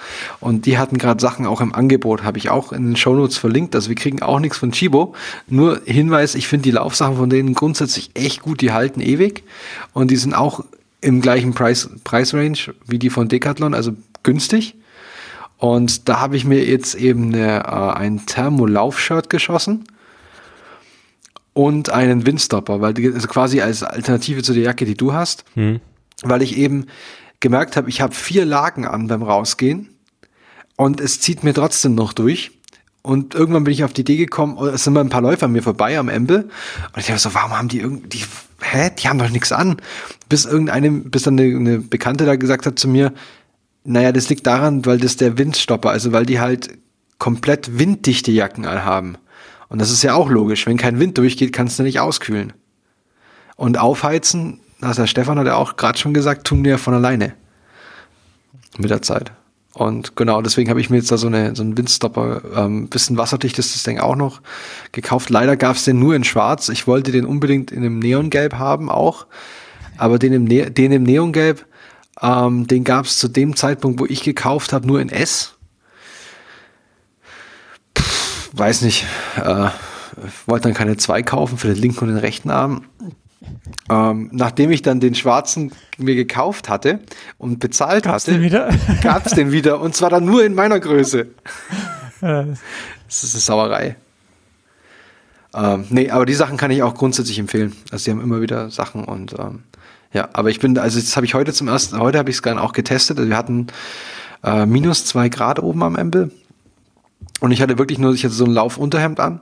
Und die hatten gerade Sachen auch im Angebot, habe ich auch in den Shownotes verlinkt. Also wir kriegen auch nichts von Chibo. Nur Hinweis, ich finde die Laufsachen von denen grundsätzlich echt gut, die halten ewig. Und die sind auch im gleichen Preis, Preisrange wie die von Decathlon, also günstig. Und da habe ich mir jetzt eben eine, äh, ein Thermolauf-Shirt geschossen und einen Windstopper, weil also quasi als Alternative zu der Jacke, die du hast, hm. weil ich eben gemerkt habe, ich habe vier Lagen an beim Rausgehen und es zieht mir trotzdem noch durch. Und irgendwann bin ich auf die Idee gekommen, es sind mal ein paar Läufer an mir vorbei am Embel. Und ich dachte so, warum haben die irgendwie, hä, die haben doch nichts an. Bis irgendeine, bis dann eine, eine Bekannte da gesagt hat zu mir, naja, das liegt daran, weil das der Windstopper, also weil die halt komplett winddichte Jacken haben. Und das ist ja auch logisch. Wenn kein Wind durchgeht, kannst du nicht auskühlen. Und aufheizen, das der Stefan hat ja auch gerade schon gesagt, tun wir ja von alleine. Mit der Zeit. Und genau, deswegen habe ich mir jetzt da so, eine, so einen Windstopper, ähm, bisschen wasserdicht ist das Ding auch noch gekauft. Leider gab es den nur in schwarz. Ich wollte den unbedingt in einem Neongelb haben auch. Aber den im, ne den im Neongelb, ähm, den gab es zu dem Zeitpunkt, wo ich gekauft habe, nur in S. Pff, weiß nicht. Äh, wollte dann keine zwei kaufen für den linken und den rechten Arm. Ähm, nachdem ich dann den schwarzen mir gekauft hatte und bezahlt Gab's hatte, [LAUGHS] gab es den wieder und zwar dann nur in meiner Größe. das ist eine Sauerei. Ähm, nee, aber die Sachen kann ich auch grundsätzlich empfehlen. Also sie haben immer wieder Sachen und ähm, ja, aber ich bin, also das habe ich heute zum ersten, heute habe ich es gerne auch getestet. Also wir hatten äh, minus zwei Grad oben am Embel und ich hatte wirklich nur, ich hatte so ein Laufunterhemd an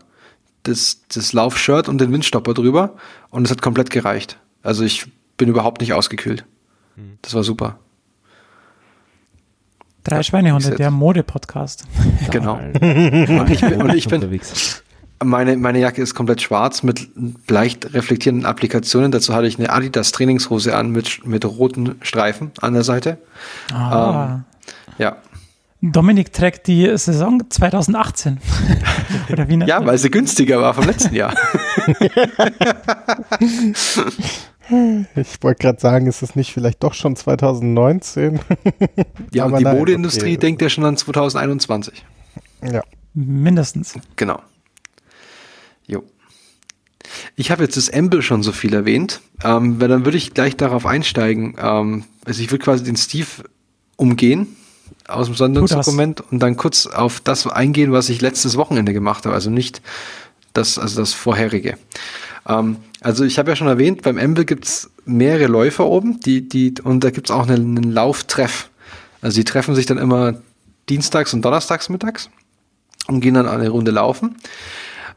das, das Laufshirt und den Windstopper drüber und es hat komplett gereicht. Also ich bin überhaupt nicht ausgekühlt. Hm. Das war super. Drei Schweinehunde, der Mode-Podcast. [LAUGHS] Genau. und ich bin, und ich bin meine, meine Jacke ist komplett schwarz mit leicht reflektierenden Applikationen. Dazu hatte ich eine Adidas Trainingshose an mit, mit roten Streifen an der Seite. Ah. Ähm, ja, Dominik trägt die Saison 2018. [LAUGHS] Oder wie ja, weil sie günstiger war vom letzten Jahr. [LAUGHS] ich wollte gerade sagen, ist es nicht vielleicht doch schon 2019? [LAUGHS] ja, und die nein, Modeindustrie okay. denkt ja schon an 2021. Ja. Mindestens. Genau. Jo. Ich habe jetzt das Embel schon so viel erwähnt, ähm, weil dann würde ich gleich darauf einsteigen. Ähm, also ich würde quasi den Steve umgehen aus dem Sondungsdokument und dann kurz auf das eingehen, was ich letztes Wochenende gemacht habe. Also nicht das, also das vorherige. Ähm, also ich habe ja schon erwähnt, beim Embel gibt's mehrere Läufer oben, die, die, und da gibt's auch einen, einen Lauftreff. Also die treffen sich dann immer dienstags und donnerstags mittags und gehen dann eine Runde laufen.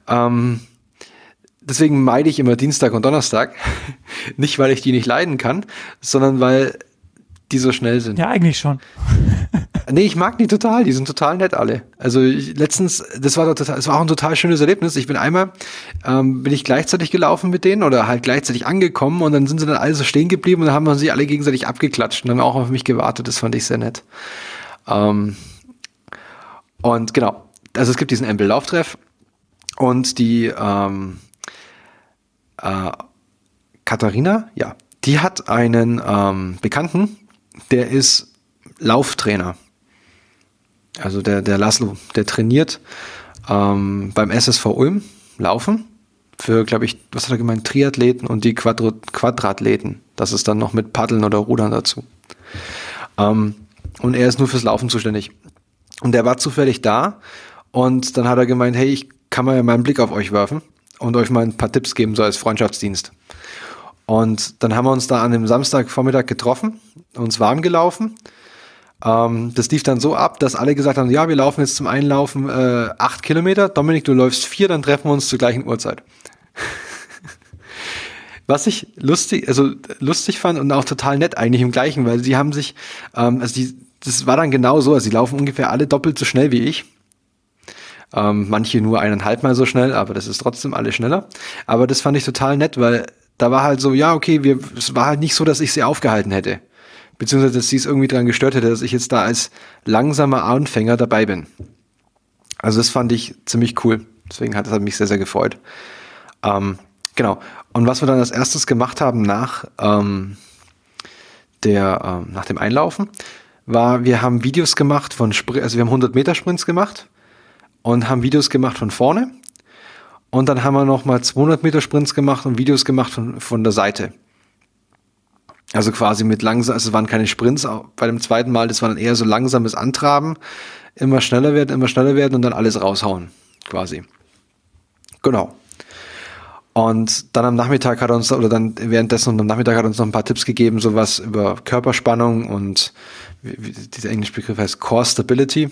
Ähm, deswegen meide ich immer Dienstag und Donnerstag. [LAUGHS] nicht, weil ich die nicht leiden kann, sondern weil die so schnell sind. Ja, eigentlich schon. [LAUGHS] Nee, ich mag die total, die sind total nett alle. Also ich, letztens, das war doch total, das war auch ein total schönes Erlebnis. Ich bin einmal, ähm, bin ich gleichzeitig gelaufen mit denen oder halt gleichzeitig angekommen und dann sind sie dann alle so stehen geblieben und dann haben wir sie alle gegenseitig abgeklatscht und dann auch auf mich gewartet. Das fand ich sehr nett. Ähm, und genau, also es gibt diesen Embel-Lauftreff und die ähm, äh, Katharina, ja, die hat einen ähm, Bekannten, der ist Lauftrainer. Also der, der Laszlo, der trainiert ähm, beim SSV Ulm Laufen für, glaube ich, was hat er gemeint, Triathleten und die Quadro Quadrathleten. Das ist dann noch mit Paddeln oder Rudern dazu. Ähm, und er ist nur fürs Laufen zuständig. Und der war zufällig da und dann hat er gemeint, hey, ich kann mal meinen Blick auf euch werfen und euch mal ein paar Tipps geben, so als Freundschaftsdienst. Und dann haben wir uns da an dem Samstagvormittag getroffen, uns warm gelaufen ähm, das lief dann so ab, dass alle gesagt haben, ja, wir laufen jetzt zum Einlaufen äh, acht Kilometer. Dominik, du läufst vier, dann treffen wir uns zur gleichen Uhrzeit. [LAUGHS] Was ich lustig, also lustig fand und auch total nett eigentlich im gleichen, weil sie haben sich, ähm, also die, das war dann genau so, also sie laufen ungefähr alle doppelt so schnell wie ich. Ähm, manche nur eineinhalb Mal so schnell, aber das ist trotzdem alle schneller. Aber das fand ich total nett, weil da war halt so, ja, okay, wir, es war halt nicht so, dass ich sie aufgehalten hätte. Beziehungsweise, dass sie es irgendwie daran gestört hätte, dass ich jetzt da als langsamer Anfänger dabei bin. Also das fand ich ziemlich cool. Deswegen hat es mich sehr, sehr gefreut. Ähm, genau. Und was wir dann als erstes gemacht haben nach, ähm, der, ähm, nach dem Einlaufen, war, wir haben Videos gemacht von, Spr also wir haben 100 Meter Sprints gemacht und haben Videos gemacht von vorne. Und dann haben wir nochmal 200 Meter Sprints gemacht und Videos gemacht von, von der Seite. Also quasi mit langsam, also es waren keine Sprints bei dem zweiten Mal, das war dann eher so langsames Antraben, immer schneller werden, immer schneller werden und dann alles raushauen, quasi. Genau. Und dann am Nachmittag hat er uns, oder dann währenddessen und am Nachmittag hat er uns noch ein paar Tipps gegeben, sowas über Körperspannung und wie, wie, dieser englische Begriff heißt Core Stability.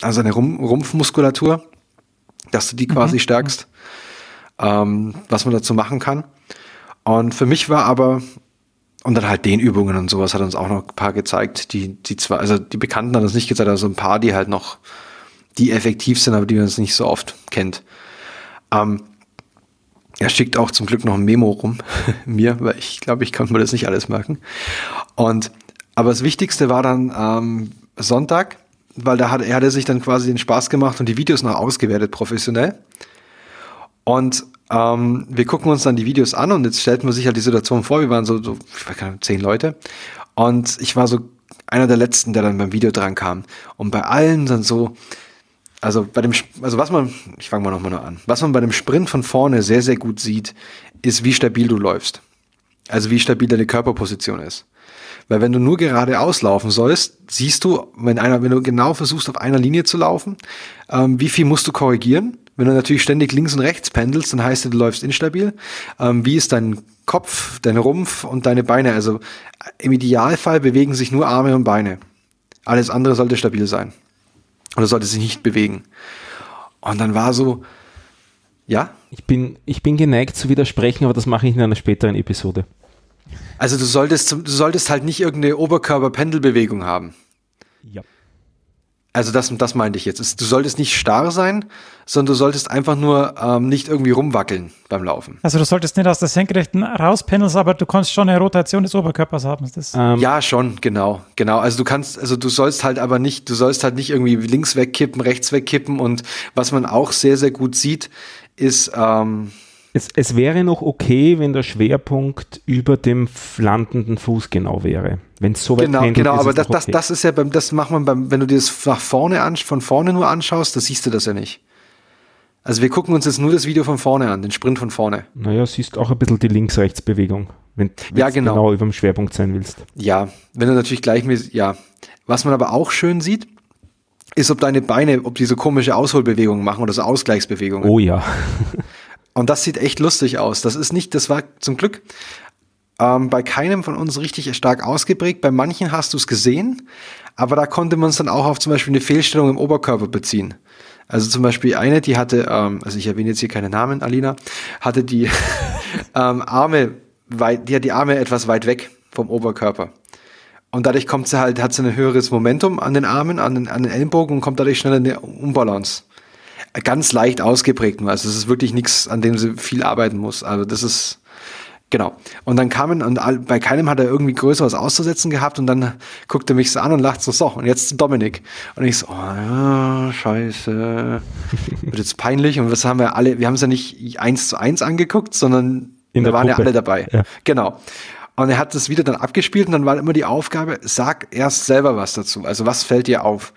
Also eine Rumpfmuskulatur, dass du die quasi mhm. stärkst, ähm, was man dazu machen kann. Und für mich war aber, und dann halt Dehnübungen und sowas hat uns auch noch ein paar gezeigt, die, die zwar, also die Bekannten haben uns nicht gezeigt, aber so ein paar, die halt noch, die effektiv sind, aber die man nicht so oft kennt. Ähm, er schickt auch zum Glück noch ein Memo rum, [LAUGHS] mir, weil ich glaube, ich konnte mir das nicht alles merken. Und, aber das Wichtigste war dann ähm, Sonntag, weil da hat er hatte sich dann quasi den Spaß gemacht und die Videos noch ausgewertet professionell. Und ähm, wir gucken uns dann die Videos an und jetzt stellt man sich halt die Situation vor, wir waren so, so ich weiß nicht, zehn Leute und ich war so einer der letzten, der dann beim Video dran kam. Und bei allen dann so, also bei dem, also was man, ich fange mal nochmal nur an, was man bei dem Sprint von vorne sehr, sehr gut sieht, ist, wie stabil du läufst. Also wie stabil deine Körperposition ist. Weil wenn du nur geradeaus laufen sollst, siehst du, wenn einer, wenn du genau versuchst, auf einer Linie zu laufen, ähm, wie viel musst du korrigieren? Wenn du natürlich ständig links und rechts pendelst, dann heißt es, du läufst instabil. Ähm, wie ist dein Kopf, dein Rumpf und deine Beine? Also im Idealfall bewegen sich nur Arme und Beine. Alles andere sollte stabil sein. Oder sollte sich nicht bewegen. Und dann war so, ja? Ich bin, ich bin geneigt zu widersprechen, aber das mache ich in einer späteren Episode. Also du solltest, du solltest halt nicht irgendeine Oberkörperpendelbewegung haben. Ja. Also das, das meinte ich jetzt. Du solltest nicht starr sein, sondern du solltest einfach nur ähm, nicht irgendwie rumwackeln beim Laufen. Also du solltest nicht aus der Senkrechten rauspendeln, aber du kannst schon eine Rotation des Oberkörpers haben. Ähm. Ja, schon, genau, genau. Also du kannst, also du sollst halt aber nicht, du sollst halt nicht irgendwie links wegkippen, rechts wegkippen und was man auch sehr, sehr gut sieht, ist, ähm, es, es wäre noch okay, wenn der Schwerpunkt über dem landenden Fuß genau wäre. Wenn es so weit Genau, pendelt, genau, aber das, okay. das, das ist ja beim, das macht man beim, wenn du dir das nach vorne an, von vorne nur anschaust, da siehst du das ja nicht. Also wir gucken uns jetzt nur das Video von vorne an, den Sprint von vorne. Naja, siehst auch ein bisschen die Links-Rechts-Bewegung, wenn ja, genau. genau über dem Schwerpunkt sein willst. Ja, wenn du natürlich gleichmäßig, ja. Was man aber auch schön sieht, ist, ob deine Beine, ob diese komische Ausholbewegungen machen oder so Ausgleichsbewegungen. Oh ja. [LAUGHS] Und das sieht echt lustig aus. Das ist nicht, das war zum Glück ähm, bei keinem von uns richtig stark ausgeprägt. Bei manchen hast du es gesehen, aber da konnte man es dann auch auf zum Beispiel eine Fehlstellung im Oberkörper beziehen. Also zum Beispiel eine, die hatte, ähm, also ich erwähne jetzt hier keine Namen, Alina, hatte die [LAUGHS] ähm, Arme weit, die hat die Arme etwas weit weg vom Oberkörper. Und dadurch kommt sie halt, hat sie ein höheres Momentum an den Armen, an den, an den Ellenbogen und kommt dadurch schneller in eine Unbalance ganz leicht ausgeprägt nur. Also es ist wirklich nichts, an dem sie viel arbeiten muss. Also das ist genau. Und dann kamen und bei keinem hat er irgendwie größeres auszusetzen gehabt und dann guckte er mich so an und lacht so, so, und jetzt Dominik. Und ich so, oh ja, scheiße. Wird jetzt peinlich. Und was haben wir alle, wir haben es ja nicht eins zu eins angeguckt, sondern In da waren Gruppe. ja alle dabei. Ja. Genau. Und er hat das wieder dann abgespielt und dann war immer die Aufgabe, sag erst selber was dazu. Also was fällt dir auf?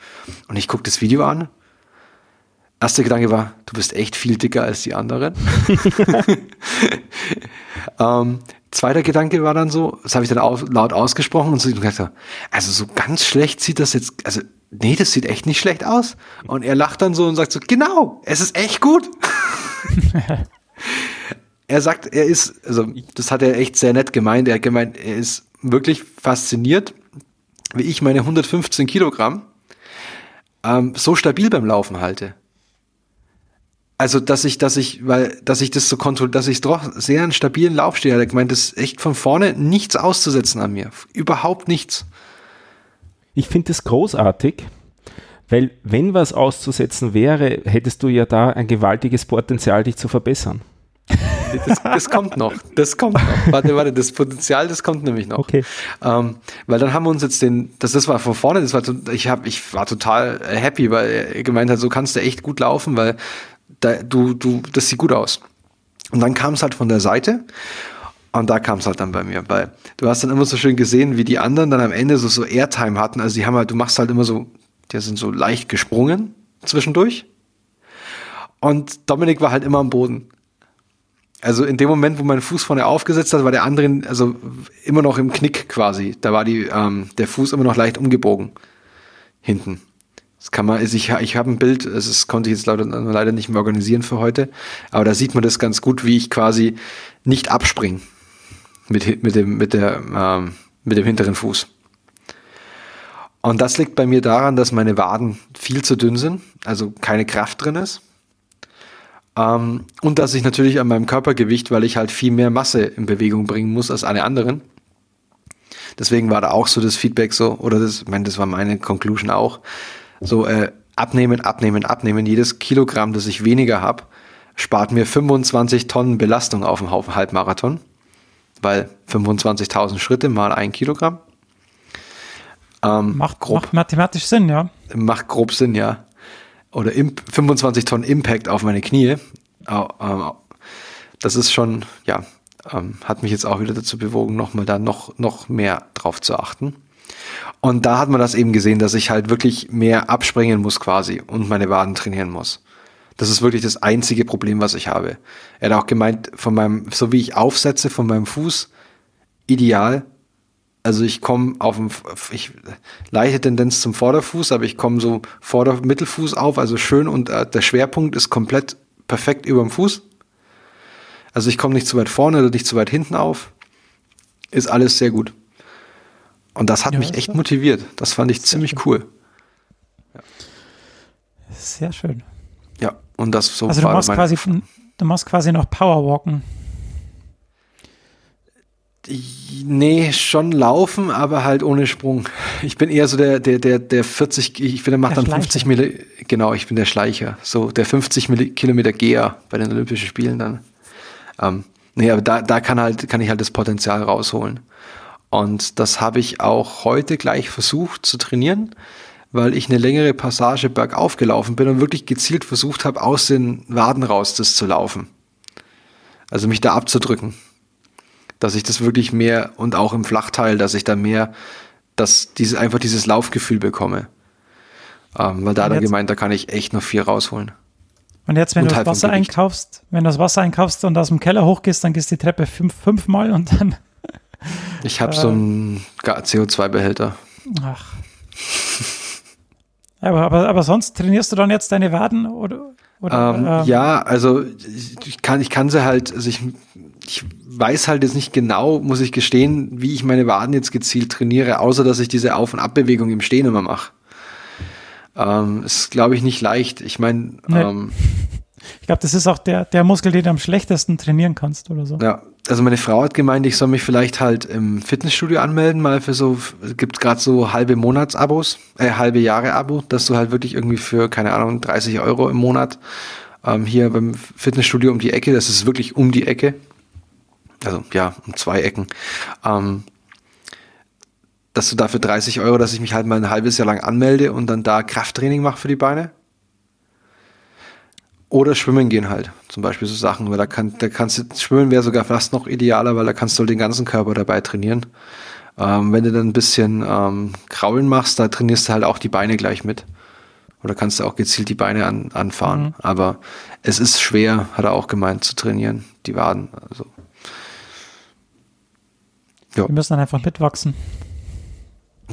Und ich gucke das Video an erster Gedanke war, du bist echt viel dicker als die anderen. [LAUGHS] ähm, zweiter Gedanke war dann so, das habe ich dann auf, laut ausgesprochen und so gesagt, also so ganz schlecht sieht das jetzt, also nee, das sieht echt nicht schlecht aus. Und er lacht dann so und sagt so, genau, es ist echt gut. [LAUGHS] er sagt, er ist, also das hat er echt sehr nett gemeint, er hat gemeint, er ist wirklich fasziniert, wie ich meine 115 Kilogramm ähm, so stabil beim Laufen halte. Also, dass ich, dass ich, weil, dass ich das so kontrolliere, dass ich doch sehr einen stabilen Lauf stehe. Ich meine, das ist echt von vorne nichts auszusetzen an mir. Überhaupt nichts. Ich finde das großartig, weil wenn was auszusetzen wäre, hättest du ja da ein gewaltiges Potenzial, dich zu verbessern. Das, das, kommt noch. Das kommt noch. Warte, warte, das Potenzial, das kommt nämlich noch. Okay. Ähm, weil dann haben wir uns jetzt den, das, das war von vorne, das war, ich hab, ich war total happy, weil er gemeint hat, so kannst du echt gut laufen, weil da, du, du, das sieht gut aus. Und dann kam es halt von der Seite und da kam es halt dann bei mir, weil du hast dann immer so schön gesehen, wie die anderen dann am Ende so, so Airtime hatten. Also die haben halt, du machst halt immer so, die sind so leicht gesprungen zwischendurch. Und Dominik war halt immer am Boden. Also in dem Moment, wo mein Fuß vorne aufgesetzt hat, war der andere also immer noch im Knick quasi. Da war die, ähm, der Fuß immer noch leicht umgebogen. Hinten. Das kann man, also ich, ich habe ein Bild, das konnte ich jetzt leider, leider nicht mehr organisieren für heute, aber da sieht man das ganz gut, wie ich quasi nicht abspringe mit, mit, dem, mit, der, ähm, mit dem hinteren Fuß. Und das liegt bei mir daran, dass meine Waden viel zu dünn sind, also keine Kraft drin ist. Ähm, und dass ich natürlich an meinem Körpergewicht, weil ich halt viel mehr Masse in Bewegung bringen muss als alle anderen. Deswegen war da auch so das Feedback so, oder das, ich meine, das war meine Conclusion auch, so äh, abnehmen, abnehmen, abnehmen. Jedes Kilogramm, das ich weniger habe, spart mir 25 Tonnen Belastung auf dem Halbmarathon, weil 25.000 Schritte mal ein Kilogramm. Ähm, macht, grob, macht mathematisch Sinn, ja. Macht grob Sinn, ja oder 25 Tonnen Impact auf meine Knie. Ähm, das ist schon, ja, ähm, hat mich jetzt auch wieder dazu bewogen, nochmal da noch, noch mehr drauf zu achten. Und da hat man das eben gesehen, dass ich halt wirklich mehr abspringen muss quasi und meine Waden trainieren muss. Das ist wirklich das einzige Problem, was ich habe. Er hat auch gemeint, von meinem, so wie ich aufsetze von meinem Fuß, ideal, also ich komme auf dem, ich leichte Tendenz zum Vorderfuß, aber ich komme so Vorder-Mittelfuß auf, also schön und äh, der Schwerpunkt ist komplett perfekt über dem Fuß. Also ich komme nicht zu weit vorne oder nicht zu weit hinten auf. Ist alles sehr gut. Und das hat ja, mich echt motiviert. Das fand ich ziemlich schön. cool. Ja. Sehr schön. Ja, und das so Also du machst quasi, du machst quasi noch Powerwalken. Nee, schon laufen, aber halt ohne Sprung. Ich bin eher so der, der, der, der 40, ich bin, der macht der dann 50 Millimeter, genau, ich bin der Schleicher. So der 50 Kilometer Geher bei den Olympischen Spielen dann. Ähm, nee, aber da, da kann halt, kann ich halt das Potenzial rausholen. Und das habe ich auch heute gleich versucht zu trainieren, weil ich eine längere Passage bergauf gelaufen bin und wirklich gezielt versucht habe, aus den Waden raus das zu laufen. Also mich da abzudrücken dass ich das wirklich mehr und auch im Flachteil, dass ich da mehr, dass diese, einfach dieses Laufgefühl bekomme. Ähm, weil da hat er gemeint, da kann ich echt noch viel rausholen. Und jetzt, wenn und du das Wasser einkaufst, wenn du das Wasser einkaufst und aus dem Keller hochgehst, dann gehst du die Treppe fünf, fünfmal und dann. Ich habe äh, so einen CO2-Behälter. Ach. Aber, aber, aber sonst trainierst du dann jetzt deine Waden oder? oder ähm, ähm, ja, also ich kann, ich kann sie halt, also ich, ich weiß halt jetzt nicht genau, muss ich gestehen, wie ich meine Waden jetzt gezielt trainiere, außer dass ich diese Auf- und Abbewegung im Stehen immer mache. Ähm, ist, glaube ich, nicht leicht. Ich meine, nee. ähm, ich glaube, das ist auch der, der Muskel, den du am schlechtesten trainieren kannst oder so. Ja, also meine Frau hat gemeint, ich soll mich vielleicht halt im Fitnessstudio anmelden, mal für so, gibt gerade so halbe Monatsabos, äh, halbe Jahre Abo, dass du halt wirklich irgendwie für, keine Ahnung, 30 Euro im Monat ähm, hier beim Fitnessstudio um die Ecke, das ist wirklich um die Ecke, also ja, um zwei Ecken, ähm, dass du dafür 30 Euro, dass ich mich halt mal ein halbes Jahr lang anmelde und dann da Krafttraining mache für die Beine. Oder schwimmen gehen halt, zum Beispiel so Sachen, weil da, kann, da kannst du, schwimmen wäre sogar fast noch idealer, weil da kannst du den ganzen Körper dabei trainieren. Ähm, wenn du dann ein bisschen ähm, Kraulen machst, da trainierst du halt auch die Beine gleich mit. Oder kannst du auch gezielt die Beine an, anfahren. Mhm. Aber es ist schwer, hat er auch gemeint, zu trainieren, die Waden. Also ja. Die müssen dann einfach mitwachsen.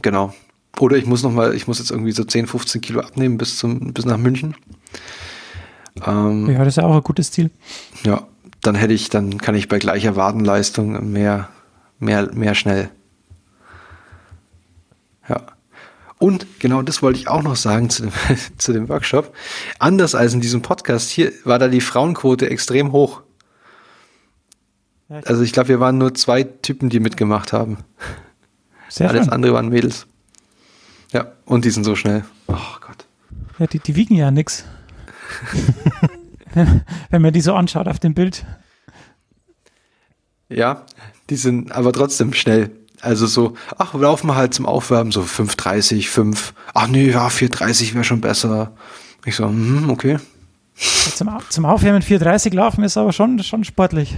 Genau. Oder ich muss noch mal, ich muss jetzt irgendwie so 10, 15 Kilo abnehmen bis zum, bis nach München. Ähm, ja, das ist ja auch ein gutes Ziel. Ja, dann hätte ich, dann kann ich bei gleicher Wadenleistung mehr, mehr, mehr schnell. Ja. Und genau das wollte ich auch noch sagen zu dem, [LAUGHS] zu dem Workshop. Anders als in diesem Podcast hier war da die Frauenquote extrem hoch. Also ich glaube, wir waren nur zwei Typen, die mitgemacht haben. Sehr Alles schön. andere waren Mädels. Ja, und die sind so schnell. Oh Gott. Ja, die, die wiegen ja nix. Wenn, man die so anschaut auf dem Bild. Ja, die sind aber trotzdem schnell. Also so, ach, laufen wir halt zum Aufwärmen, so 5,30, 5. Ach nee, ja, 4,30 wäre schon besser. Ich so, hm, okay. Zum, zum Aufwärmen 430 laufen ist aber schon, schon sportlich.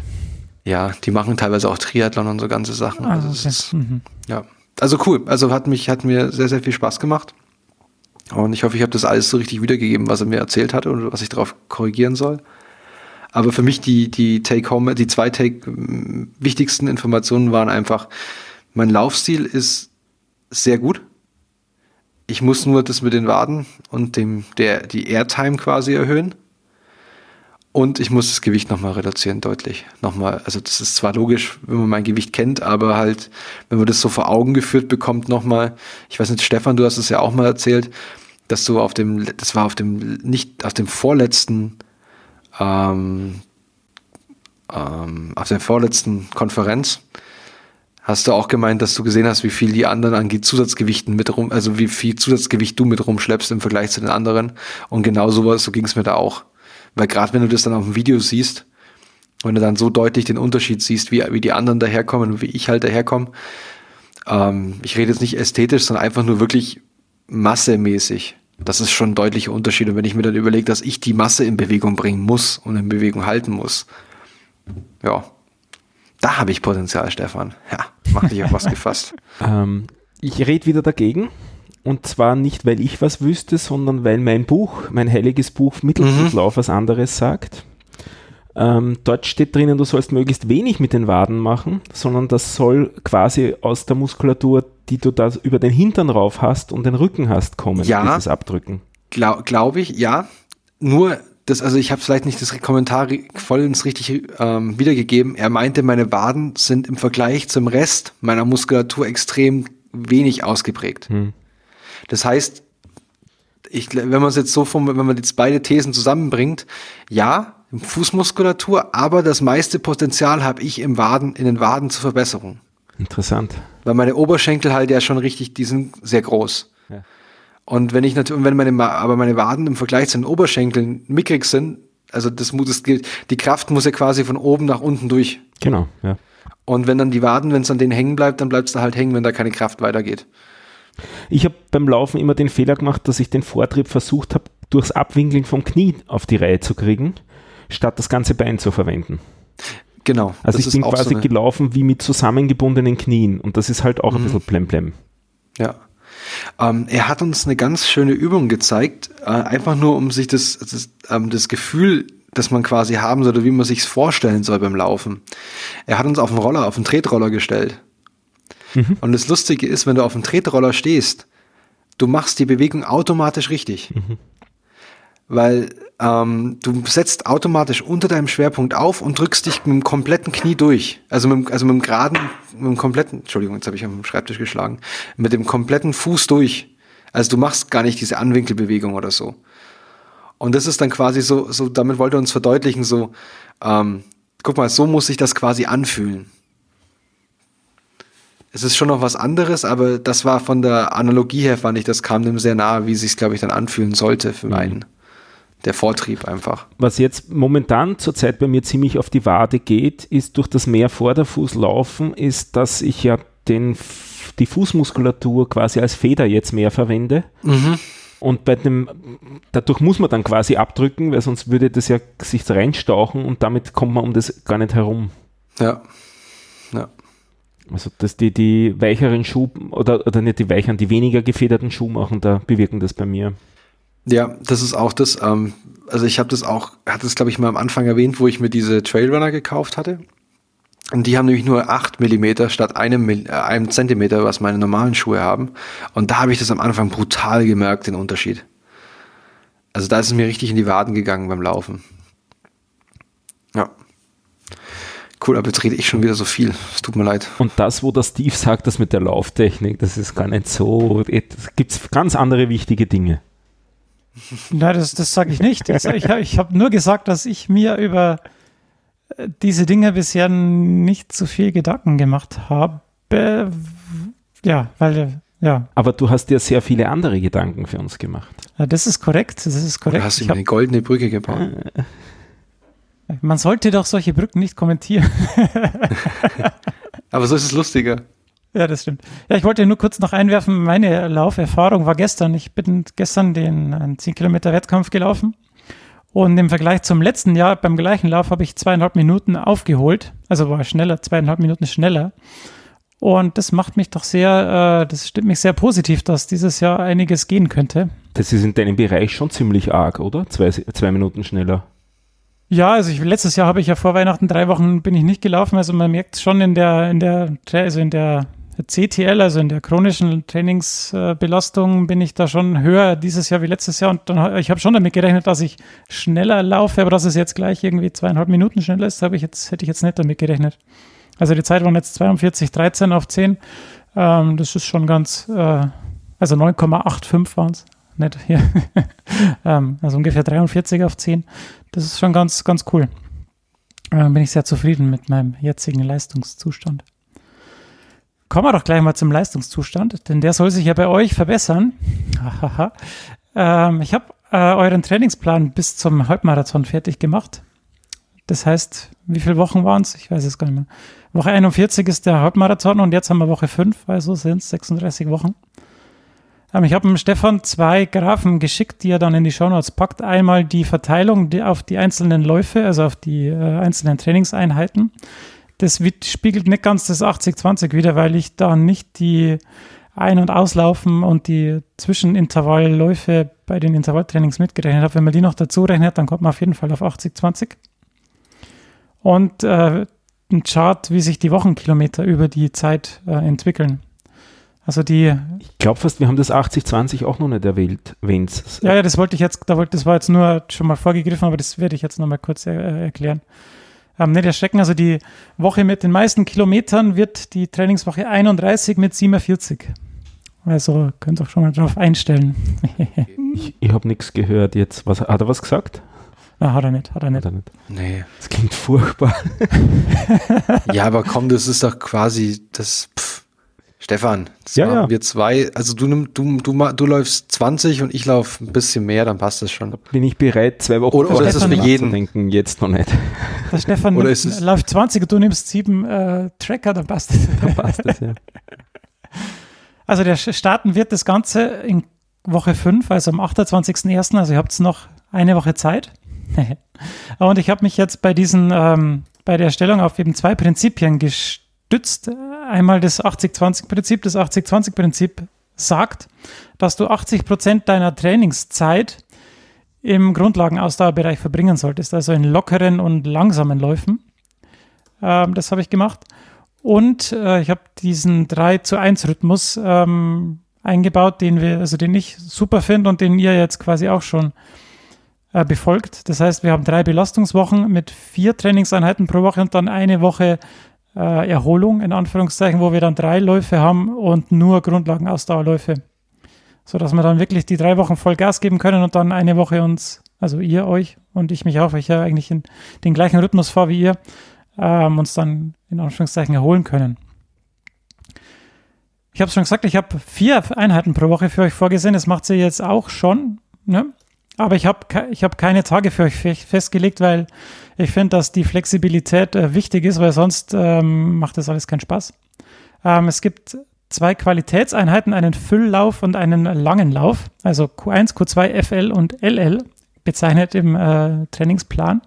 Ja, die machen teilweise auch Triathlon und so ganze Sachen. Ah, Also, okay. ist, Mhm. ja. also cool. Also hat mich, hat mir sehr, sehr viel Spaß gemacht. Und ich hoffe, ich habe das alles so richtig wiedergegeben, was er mir erzählt hatte und was ich darauf korrigieren soll. Aber für mich die, die Take-Home, die zwei Take m, wichtigsten Informationen waren einfach, mein Laufstil ist sehr gut. Ich muss nur das mit den Waden und dem, der, die Airtime quasi erhöhen. Und ich muss das Gewicht nochmal reduzieren, deutlich. Nochmal, also das ist zwar logisch, wenn man mein Gewicht kennt, aber halt, wenn man das so vor Augen geführt bekommt, nochmal, ich weiß nicht, Stefan, du hast es ja auch mal erzählt, dass du auf dem, das war auf dem, nicht, auf dem vorletzten, ähm, ähm, auf der vorletzten Konferenz, hast du auch gemeint, dass du gesehen hast, wie viel die anderen an Zusatzgewichten mit rum, also wie viel Zusatzgewicht du mit rumschleppst im Vergleich zu den anderen. Und genau sowas, so ging es mir da auch. Weil gerade wenn du das dann auf dem Video siehst, wenn du dann so deutlich den Unterschied siehst, wie, wie die anderen daherkommen und wie ich halt daherkomme, ähm, ich rede jetzt nicht ästhetisch, sondern einfach nur wirklich massemäßig. Das ist schon ein deutlicher Unterschied. Und wenn ich mir dann überlege, dass ich die Masse in Bewegung bringen muss und in Bewegung halten muss, ja, da habe ich Potenzial, Stefan. Ja, mach dich auf was [LAUGHS] gefasst. Ähm, ich rede wieder dagegen. Und zwar nicht, weil ich was wüsste, sondern weil mein Buch, mein heiliges Buch Mittelfristlauf was anderes sagt. Ähm, dort steht drinnen, du sollst möglichst wenig mit den Waden machen, sondern das soll quasi aus der Muskulatur, die du da über den Hintern rauf hast und den Rücken hast, kommen, Ja. dieses Abdrücken. Glaube glaub ich, ja. Nur, das, also ich habe vielleicht nicht das Kommentar ri- voll ins Richtige ähm, wiedergegeben. Er meinte, meine Waden sind im Vergleich zum Rest meiner Muskulatur extrem wenig ausgeprägt. Hm. Das heißt, ich, wenn man es jetzt so form- wenn man jetzt beide Thesen zusammenbringt, ja, Fußmuskulatur, aber das meiste Potenzial habe ich im Waden, in den Waden zur Verbesserung. Interessant. Weil meine Oberschenkel halt ja schon richtig, die sind sehr groß. Ja. Und wenn ich natürlich, wenn meine, aber meine Waden im Vergleich zu den Oberschenkeln mickrig sind, also das muss, das gilt, die Kraft muss ja quasi von oben nach unten durch. Genau, ja. Und wenn dann die Waden, wenn es an denen hängen bleibt, dann bleibt es da halt hängen, wenn da keine Kraft weitergeht. Ich habe beim Laufen immer den Fehler gemacht, dass ich den Vortrieb versucht habe, durchs Abwinkeln vom Knie auf die Reihe zu kriegen, statt das ganze Bein zu verwenden. Genau. Also ich bin quasi so gelaufen wie mit zusammengebundenen Knien und das ist halt auch ein Mhm. bisschen plemplem. Ja. Ähm, er hat uns eine ganz schöne Übung gezeigt, äh, einfach nur um sich das, das, ähm, das Gefühl, das man quasi haben soll, oder wie man sich's vorstellen soll beim Laufen. Er hat uns auf den Roller, auf den Tretroller gestellt. Und das Lustige ist, wenn du auf dem Tretroller stehst, du machst die Bewegung automatisch richtig. Weil ähm, du setzt automatisch unter deinem Schwerpunkt auf und drückst dich mit dem kompletten Knie durch. Also mit, dem- also mit dem geraden, mit dem kompletten, Entschuldigung, jetzt habe ich am Schreibtisch geschlagen, mit dem kompletten Fuß durch. Also du machst gar nicht diese Anwinkelbewegung oder so. Und das ist dann quasi so, so damit wollte er uns verdeutlichen, so, ähm, guck mal, so muss sich das quasi anfühlen. Es ist schon noch was anderes, aber das war von der Analogie her, fand ich, das kam dem sehr nahe, wie es sich, glaube ich, dann anfühlen sollte für meinen. Der Vortrieb einfach. Was jetzt momentan zurzeit bei mir ziemlich auf die Wade geht, ist durch das mehr Vorderfuß laufen, ist, dass ich ja den, die Fußmuskulatur quasi als Feder jetzt mehr verwende. Und bei dem, dadurch muss man dann quasi abdrücken, weil sonst würde das ja sich reinstauchen und damit kommt man um das gar nicht herum. Ja. Also dass die, die weicheren Schuh oder, oder nicht die weicheren, die weniger gefederten Schuh machen, da bewirken das bei mir. Ja, das ist auch das. Ähm, also ich habe das auch, hatte es glaube ich mal am Anfang erwähnt, wo ich mir diese Trailrunner gekauft hatte. Und die haben nämlich nur 8 Millimeter statt einem, äh, einem Zentimeter, was meine normalen Schuhe haben. Und da habe ich das am Anfang brutal gemerkt, den Unterschied. Also da ist es mir richtig in die Waden gegangen beim Laufen. Ja. Cool, aber jetzt rede ich schon wieder so viel. Es tut mir leid. Und das, wo der Steve sagt, das mit der Lauftechnik, das ist gar nicht so. Es gibt ganz andere wichtige Dinge. Nein, das, das sage ich nicht. Ich, ich, ich habe nur gesagt, dass ich mir über äh, diese Dinge bisher nicht so viel Gedanken gemacht habe. Ja, weil, ja. Aber du hast dir sehr viele andere Gedanken für uns gemacht. Ja, das ist korrekt. Das ist korrekt. Du hast ihm eine goldene Brücke gebaut. Man sollte doch solche Brücken nicht kommentieren. Aber so ist es lustiger. Ja, das stimmt. Ja, ich wollte nur kurz noch einwerfen, meine Lauferfahrung war gestern. Ich bin gestern den 10 Kilometer Wettkampf gelaufen. Und im Vergleich zum letzten Jahr beim gleichen Lauf habe ich zweieinhalb Minuten aufgeholt. Also war schneller, zweieinhalb Minuten schneller. Und das macht mich doch sehr, äh, das stimmt mich sehr positiv, dass dieses Jahr einiges gehen könnte. Das ist in deinem Bereich schon ziemlich arg, oder? Zwei, zwei Minuten schneller. Ja, also ich, letztes Jahr habe ich ja vor Weihnachten drei Wochen bin ich nicht gelaufen. Also man merkt schon in der, in der, also in der CTL, also in der chronischen Trainingsbelastung, bin ich da schon höher dieses Jahr wie letztes Jahr. Und dann, ich habe schon damit gerechnet, dass ich schneller laufe, aber dass es jetzt gleich irgendwie zweieinhalb Minuten schneller ist, habe ich jetzt, hätte ich jetzt nicht damit gerechnet. Also die Zeit waren jetzt 42, 13 auf 10. Ähm, das ist schon ganz, äh, also 9,85 waren es. Nicht hier. [LAUGHS] ähm, also ungefähr 43 auf 10. Das ist schon ganz, ganz cool. Ähm, bin ich sehr zufrieden mit meinem jetzigen Leistungszustand. Kommen wir doch gleich mal zum Leistungszustand, denn der soll sich ja bei euch verbessern. ähm, ich habe äh, euren Trainingsplan bis zum Halbmarathon fertig gemacht. Das heißt, wie viele Wochen waren es? Ich weiß es gar nicht mehr. Woche 41 ist der Halbmarathon und jetzt haben wir Woche 5, also sind es 36 Wochen. Ähm, ich habe dem Stefan zwei Graphen geschickt, die er dann in die Shownotes packt. Einmal die Verteilung auf die einzelnen Läufe, also auf die äh, einzelnen Trainingseinheiten das spiegelt nicht ganz das 80-20 wieder, weil ich da nicht die Ein- und Auslaufen und die Zwischenintervallläufe bei den Intervalltrainings mitgerechnet habe. Wenn man die noch dazu rechnet, dann kommt man auf jeden Fall auf 80-20. Und äh, ein Chart, wie sich die Wochenkilometer über die Zeit äh, entwickeln. Also die. Ich glaube fast, wir haben das 80-20 auch noch nicht erwähnt, wenn's. Ja, ja, das wollte ich jetzt, da wollte, das war jetzt nur schon mal vorgegriffen, aber das werde ich jetzt nochmal kurz äh, erklären ähm, nicht erschrecken. Also die Woche mit den meisten Kilometern wird die Trainingswoche 31 mit 47. Also könnt ihr auch schon mal drauf einstellen. ich ich habe nichts gehört jetzt. Was, hat er was gesagt? Na, hat er nicht, hat er nicht. Hat er nicht. Nee. Das klingt furchtbar. [LAUGHS] ja, aber komm, das ist doch quasi das. Pff. Stefan, das ja, ja. wir zwei, also du, nimm, du, du, du läufst 20 und ich laufe ein bisschen mehr, dann passt das schon. Bin ich bereit, zwei Wochen oder, oder ist es für jeden? denken, jetzt noch nicht. Der Stefan oder nimmt, läuft 20 und du nimmst sieben äh, Tracker, dann passt es. Dann passt es, ja. [LAUGHS] Also der starten wird das Ganze in Woche 5, also am 28.01., also ihr habt noch eine Woche Zeit. [LAUGHS] und ich habe mich jetzt bei diesen, ähm, bei der Erstellung auf eben zwei Prinzipien gestützt stützt einmal das 80-20-Prinzip. Das 80-20-Prinzip sagt, dass du 80 Prozent deiner Trainingszeit im Grundlagenausdauerbereich verbringen solltest, also in lockeren und langsamen Läufen. Ähm, das habe ich gemacht. Und äh, ich habe diesen 3 zu 1 Rhythmus ähm, eingebaut, den wir, also den ich super finde und den ihr jetzt quasi auch schon äh, befolgt. Das heißt, wir haben drei Belastungswochen mit vier Trainingseinheiten pro Woche und dann eine Woche äh, Erholung, in Anführungszeichen, wo wir dann drei Läufe haben und nur Grundlagenausdauerläufe. Sodass wir dann wirklich die drei Wochen voll Gas geben können und dann eine Woche uns, also ihr euch und ich mich auch, weil ich ja eigentlich in den gleichen Rhythmus fahre wie ihr, ähm, uns dann in Anführungszeichen erholen können. Ich habe es schon gesagt, ich habe vier Einheiten pro Woche für euch vorgesehen. Das macht sie jetzt auch schon. Ne? Aber ich habe ich hab keine Tage für euch festgelegt, weil ich finde, dass die Flexibilität äh, wichtig ist, weil sonst ähm, macht das alles keinen Spaß. Ähm, es gibt zwei Qualitätseinheiten, einen Fülllauf und einen langen Lauf, also Q1, Q2, FL und LL, bezeichnet im äh, Trainingsplan.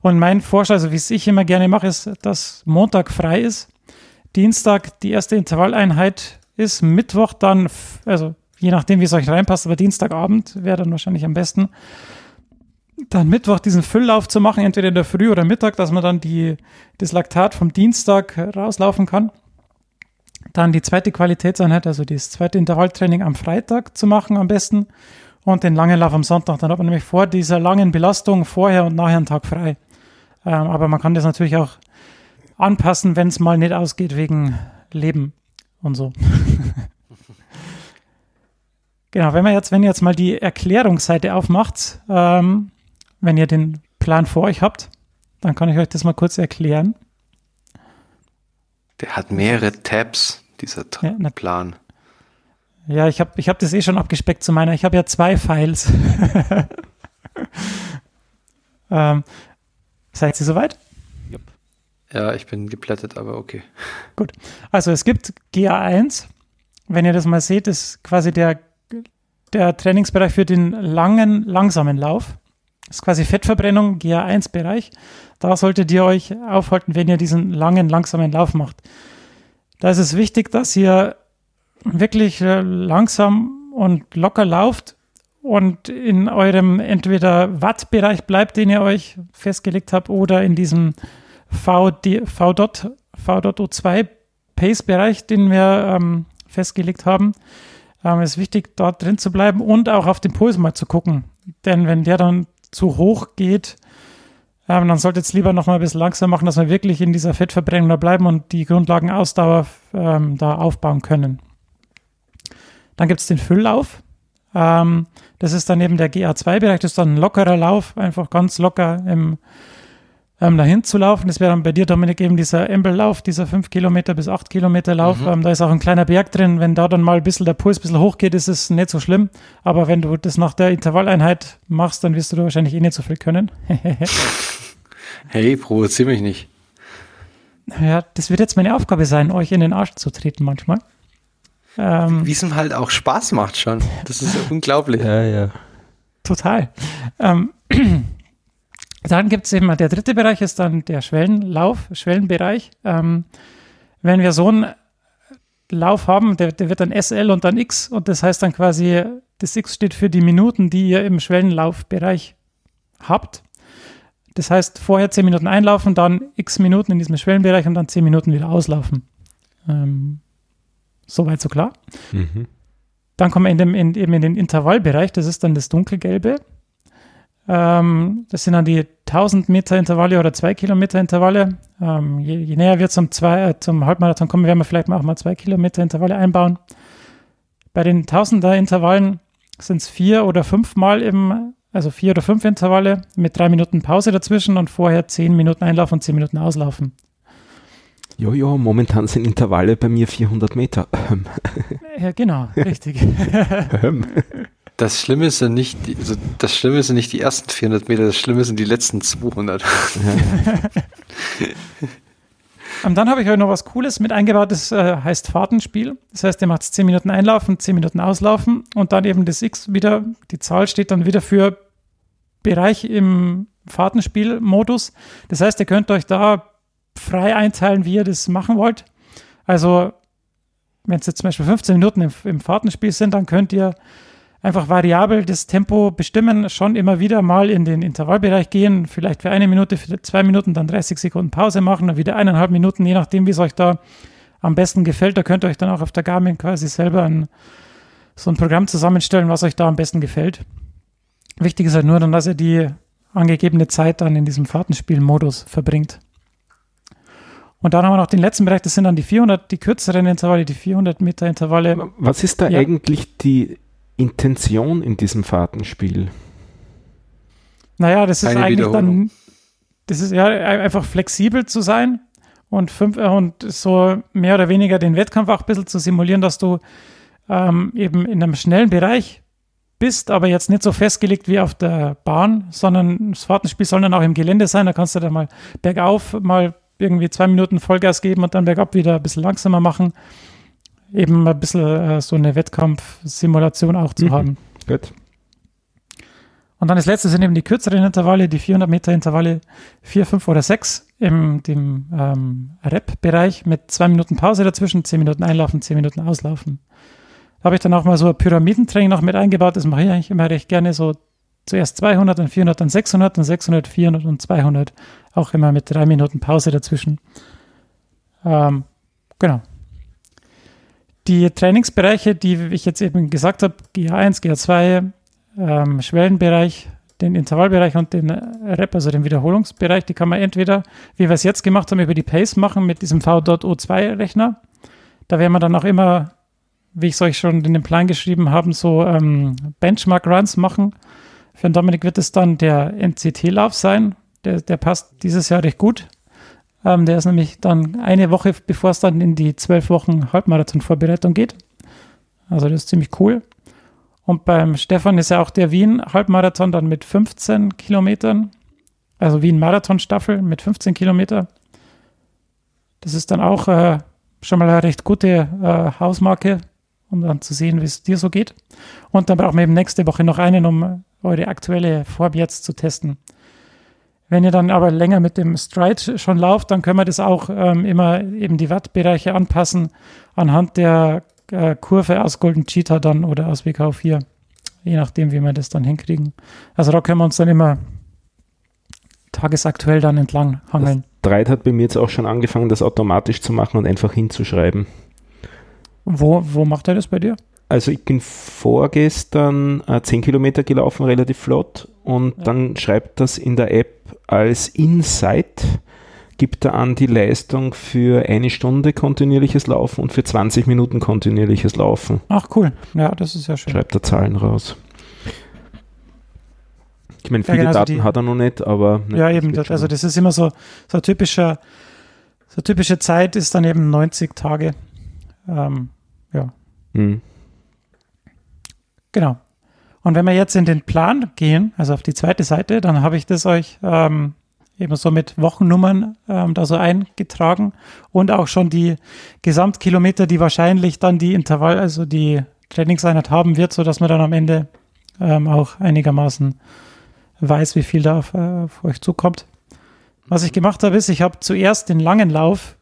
Und mein Vorschlag, also wie es ich immer gerne mache, ist, dass Montag frei ist, Dienstag die erste Intervalleinheit ist, Mittwoch dann, also je nachdem, wie es euch reinpasst, aber Dienstagabend wäre dann wahrscheinlich am besten. Dann Mittwoch diesen Fülllauf zu machen, entweder in der Früh oder Mittag, dass man dann die, das Laktat vom Dienstag rauslaufen kann. Dann die zweite Qualitätseinheit, also das zweite Intervalltraining am Freitag zu machen am besten und den langen Lauf am Sonntag. Dann hat man nämlich vor dieser langen Belastung vorher und nachher einen Tag frei. Ähm, aber man kann das natürlich auch anpassen, wenn es mal nicht ausgeht wegen Leben und so. [LAUGHS] genau, wenn man jetzt, wenn ihr jetzt mal die Erklärungsseite aufmacht, ähm, wenn ihr den Plan vor euch habt, dann kann ich euch das mal kurz erklären. Der hat mehrere Tabs, dieser Tra Ja, Plan. Ja, ich habe ich hab das eh schon abgespeckt zu meiner. Ich habe ja zwei Files. [LAUGHS] ähm, seid ihr soweit? Ja, ich bin geplättet, aber okay. [LAUGHS] Also es gibt GA1, wenn ihr das mal seht, ist quasi der, der Trainingsbereich für den langen, langsamen Lauf. Ist quasi Fettverbrennung, GA1-Bereich. Da solltet ihr euch aufhalten, wenn ihr diesen langen, langsamen Lauf macht. Da ist es wichtig, dass ihr wirklich äh, langsam und locker lauft und in eurem entweder Wattbereich bleibt, den ihr euch festgelegt habt, oder in diesem VD, V.O2 V.O2 Pace-Bereich, den wir ähm, festgelegt haben. Ähm, ist wichtig, dort drin zu bleiben und auch auf den Puls mal zu gucken. Denn wenn der dann zu hoch geht, ähm, dann solltet ihr es lieber noch mal ein bisschen langsamer machen, dass wir wirklich in dieser Fettverbrennung da bleiben und die Grundlagenausdauer ähm, da aufbauen können. Dann gibt es den Fülllauf. Ähm, das ist dann eben der GA2-Bereich, das ist dann ein lockerer Lauf, einfach ganz locker im, ähm, dahin zu laufen. Das wäre dann bei dir, Dominik, eben dieser Embel-Lauf, dieser 5 Kilometer bis 8 Kilometer Lauf. Mhm. Ähm, da ist auch ein kleiner Berg drin. Wenn da dann mal ein bisschen der Puls ein bisschen hochgeht, ist es nicht so schlimm. Aber wenn du das nach der Intervalleinheit machst, dann wirst du da wahrscheinlich eh nicht so viel können. [LAUGHS] [LAUGHS] Hey, provozier mich nicht. ja, das wird jetzt meine Aufgabe sein, euch in den Arsch zu treten manchmal. Ähm, Wie es ihm halt auch Spaß macht schon. Das ist [LAUGHS] unglaublich. Ja, ja. Total. Ähm, [CLEARS THROAT] dann gibt es eben, der dritte Bereich ist dann der Schwellenlauf, Schwellenbereich. Ähm, wenn wir so einen Lauf haben, der, der wird dann SL und dann X und das heißt dann quasi, das X steht für die Minuten, die ihr im Schwellenlaufbereich habt. Das heißt, vorher 10 Minuten einlaufen, dann X Minuten in diesem Schwellenbereich und dann 10 Minuten wieder auslaufen. Ähm, Soweit so klar. Mhm. Dann kommen wir in dem, in, eben in den Intervallbereich, das ist dann das dunkelgelbe. Ähm, das sind dann die 1000 Meter Intervalle oder 2 Kilometer Intervalle. Ähm, je, je näher wir zum, zwei, äh, zum Halbmarathon kommen, werden wir vielleicht auch mal 2 Kilometer Intervalle einbauen. Bei den 1000er Intervallen sind es vier oder fünf Mal im, also vier oder fünf Intervalle mit drei Minuten Pause dazwischen und vorher 10 Minuten Einlaufen und 10 Minuten Auslaufen. Jojo, momentan sind Intervalle bei mir 400 Meter. Ja, genau, richtig. [LAUGHS] [LAUGHS] Das Schlimme ja nicht, die, also das Schlimme sind nicht die ersten 400 Meter, das Schlimme sind die letzten 200. [LAUGHS] Und dann habe ich euch noch was Cooles mit eingebaut, das äh, heißt Fahrtenspiel. Das heißt, ihr macht 10 Minuten einlaufen, 10 Minuten auslaufen und dann eben das X wieder, die Zahl steht dann wieder für Bereich im Fahrtenspiel-Modus. Das heißt, ihr könnt euch da frei einteilen, wie ihr das machen wollt. Also, wenn es jetzt zum Beispiel 15 Minuten im, im Fahrtenspiel sind, dann könnt ihr einfach variabel das Tempo bestimmen, schon immer wieder mal in den Intervallbereich gehen, vielleicht für eine Minute, für zwei Minuten, dann 30 Sekunden Pause machen, dann wieder eineinhalb Minuten, je nachdem, wie es euch da am besten gefällt. Da könnt ihr euch dann auch auf der Garmin quasi selber ein, so ein Programm zusammenstellen, was euch da am besten gefällt. Wichtig ist halt nur dann, dass ihr die angegebene Zeit dann in diesem Fahrtenspielmodus verbringt. Und dann haben wir noch den letzten Bereich, das sind dann die 400, die kürzeren Intervalle, die 400 Meter Intervalle. Was ist da Ja. eigentlich die Intention in diesem Fahrtenspiel? Naja, das ist Keine eigentlich dann, das ist ja ein- einfach flexibel zu sein und, fünf, äh, und so mehr oder weniger den Wettkampf auch ein bisschen zu simulieren, dass du ähm, eben in einem schnellen Bereich bist, aber jetzt nicht so festgelegt wie auf der Bahn, sondern das Fahrtenspiel soll dann auch im Gelände sein. Da kannst du dann mal bergauf mal irgendwie zwei Minuten Vollgas geben und dann bergab wieder ein bisschen langsamer machen. Eben ein bisschen äh, so eine Wettkampfsimulation auch zu Mhm. haben. Gut. Und dann das letzte sind eben die kürzeren Intervalle, die 400 Meter Intervalle, 4, 5 oder 6 im dem, ähm, Rep-Bereich mit zwei Minuten Pause dazwischen, 10 Minuten einlaufen, 10 Minuten auslaufen. Da habe ich dann auch mal so ein Pyramidentraining noch mit eingebaut. Das mache ich eigentlich immer recht gerne so zuerst 200, dann 400, dann 600, dann 600, 400 und 200. Auch immer mit drei Minuten Pause dazwischen. Ähm, genau. Die Trainingsbereiche, die ich jetzt eben gesagt habe, GH1, GH2, ähm, Schwellenbereich, den Intervallbereich und den Rep, also den Wiederholungsbereich, die kann man entweder, wie wir es jetzt gemacht haben, über die Pace machen mit diesem V.O2-Rechner. Da werden wir dann auch immer, wie ich es euch schon in den Plan geschrieben habe, so ähm, Benchmark-Runs machen. Für den Dominik wird es dann der NCT-Lauf sein. Der, der passt dieses Jahr recht gut. Ähm, der ist nämlich dann eine Woche, bevor es dann in die zwölf Wochen Halbmarathon-Vorbereitung geht. Also das ist ziemlich cool. Und beim Stefan ist ja auch der Wien-Halbmarathon dann mit 15 Kilometern. Also Wien-Marathon-Staffel mit 15 Kilometer. Das ist dann auch äh, schon mal eine recht gute äh, Hausmarke, um dann zu sehen, wie es dir so geht. Und dann brauchen wir eben nächste Woche noch einen, um eure aktuelle Form jetzt zu testen. Wenn ihr dann aber länger mit dem Stride schon lauft, dann können wir das auch ähm, immer eben die Wattbereiche anpassen anhand der äh, Kurve aus Golden Cheetah dann oder aus WK4. Je nachdem, wie wir das dann hinkriegen. Also da können wir uns dann immer tagesaktuell dann entlang hangeln. Stride hat bei mir jetzt auch schon angefangen, das automatisch zu machen und einfach hinzuschreiben. Wo, wo macht er das bei dir? Also ich bin vorgestern äh, 10 Kilometer gelaufen, relativ flott, und ja. dann schreibt das in der App als Insight gibt er an die Leistung für eine Stunde kontinuierliches Laufen und für 20 Minuten kontinuierliches Laufen. Ach cool, ja, das ist ja schön. Schreibt er Zahlen raus. Ich meine, viele ja, genau, Daten die, hat er noch nicht, aber. Nicht, ja, eben, das, also das ist immer so, so typischer, so typische Zeit ist dann eben 90 Tage. Ähm, ja. Hm. Genau. Und wenn wir jetzt in den Plan gehen, also auf die zweite Seite, dann habe ich das euch ähm, eben so mit Wochennummern ähm, da so eingetragen und auch schon die Gesamtkilometer, die wahrscheinlich dann die Intervall, also die Trainingseinheit haben wird, sodass man dann am Ende ähm, auch einigermaßen weiß, wie viel da auf, äh, auf euch zukommt. Was ich gemacht habe, ist, ich habe zuerst den langen Lauf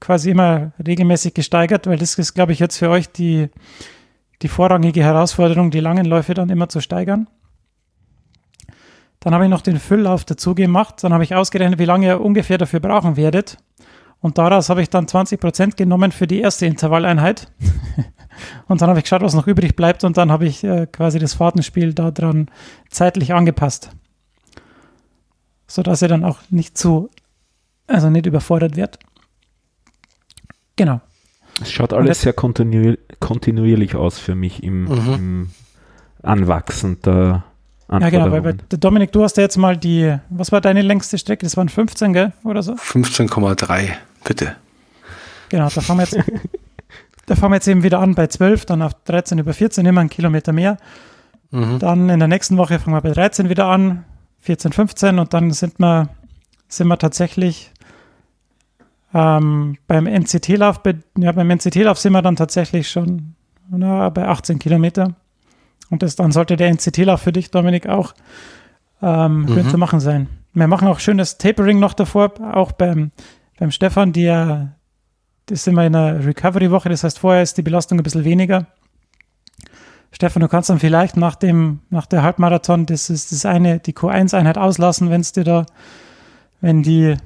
quasi immer regelmäßig gesteigert, weil das ist, glaube ich, jetzt für euch die, die vorrangige Herausforderung, die langen Läufe dann immer zu steigern. Dann habe ich noch den Fülllauf dazu gemacht. Dann habe ich ausgerechnet, wie lange ihr ungefähr dafür brauchen werdet. Und daraus habe ich dann 20% genommen für die erste Intervalleinheit. [LAUGHS] und dann habe ich geschaut, was noch übrig bleibt. Und dann habe ich äh, quasi das Fahrtenspiel daran zeitlich angepasst. Sodass er dann auch nicht zu, also nicht überfordert wird. Genau. Es schaut alles sehr kontinuier kontinuierlich aus für mich im, mhm. im Anwachsen der ja, genau, weil bei Dominik, du hast ja jetzt mal die, was war deine längste Strecke? Das waren 15, gell? Oder so? 15,3, bitte. Genau, da fangen wir jetzt, da fangen wir jetzt eben wieder an bei 12, dann auf 13 über 14, immer einen Kilometer mehr. Mhm. Dann in der nächsten Woche fangen wir bei 13 wieder an, 14, 15 und dann sind wir, sind wir tatsächlich ähm, beim NCT-Lauf, ja, beim NCT-Lauf sind wir dann tatsächlich schon na, bei 18 Kilometer. Und das, dann sollte der NCT-Lauf für dich, Dominik, auch ähm, mhm. zu machen sein. Wir machen auch schönes Tapering noch davor, auch beim, beim Stefan, die ja, das sind wir in der Recovery-Woche, das heißt, vorher ist die Belastung ein bisschen weniger. Stefan, du kannst dann vielleicht nach dem, nach der Halbmarathon, das ist das eine, die Q1-Einheit auslassen, wenn es dir da, wenn die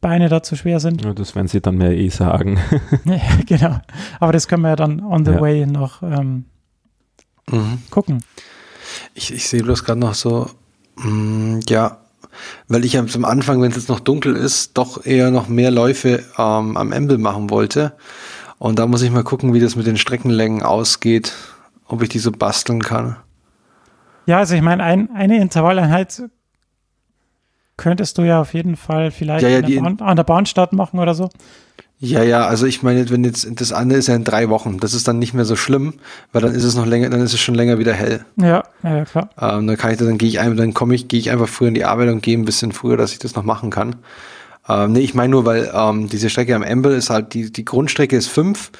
Beine da zu schwer sind. Ja, das werden sie dann mehr eh sagen. [LAUGHS] ja, genau. Aber das können wir ja dann on the ja. way noch ähm, mhm. gucken. Ich, ich sehe bloß gerade noch so, mh, mm, ja, weil ich am Anfang, wenn es jetzt noch dunkel ist, doch eher noch mehr Läufe ähm, am Embel machen wollte. Und da muss ich mal gucken, wie das mit den Streckenlängen ausgeht, ob ich die so basteln kann. Ja, also ich meine, ein, eine Intervalleinheit könntest du ja auf jeden Fall vielleicht ja, ja, der Bahn, an der Bahnstadt machen oder so. Ja, ja, also ich meine, wenn jetzt das andere ist ja in drei Wochen, das ist dann nicht mehr so schlimm, weil dann ist es noch länger, dann ist es schon länger wieder hell. Ja, ja, klar. Ähm, dann kann ich dann gehe ich einfach, dann komme ich, gehe ich einfach früher in die Arbeit und gehe ein bisschen früher, dass ich das noch machen kann. Ähm, nee, ich meine nur, weil ähm, diese Strecke am Amble ist halt, die, die Grundstrecke ist fünf.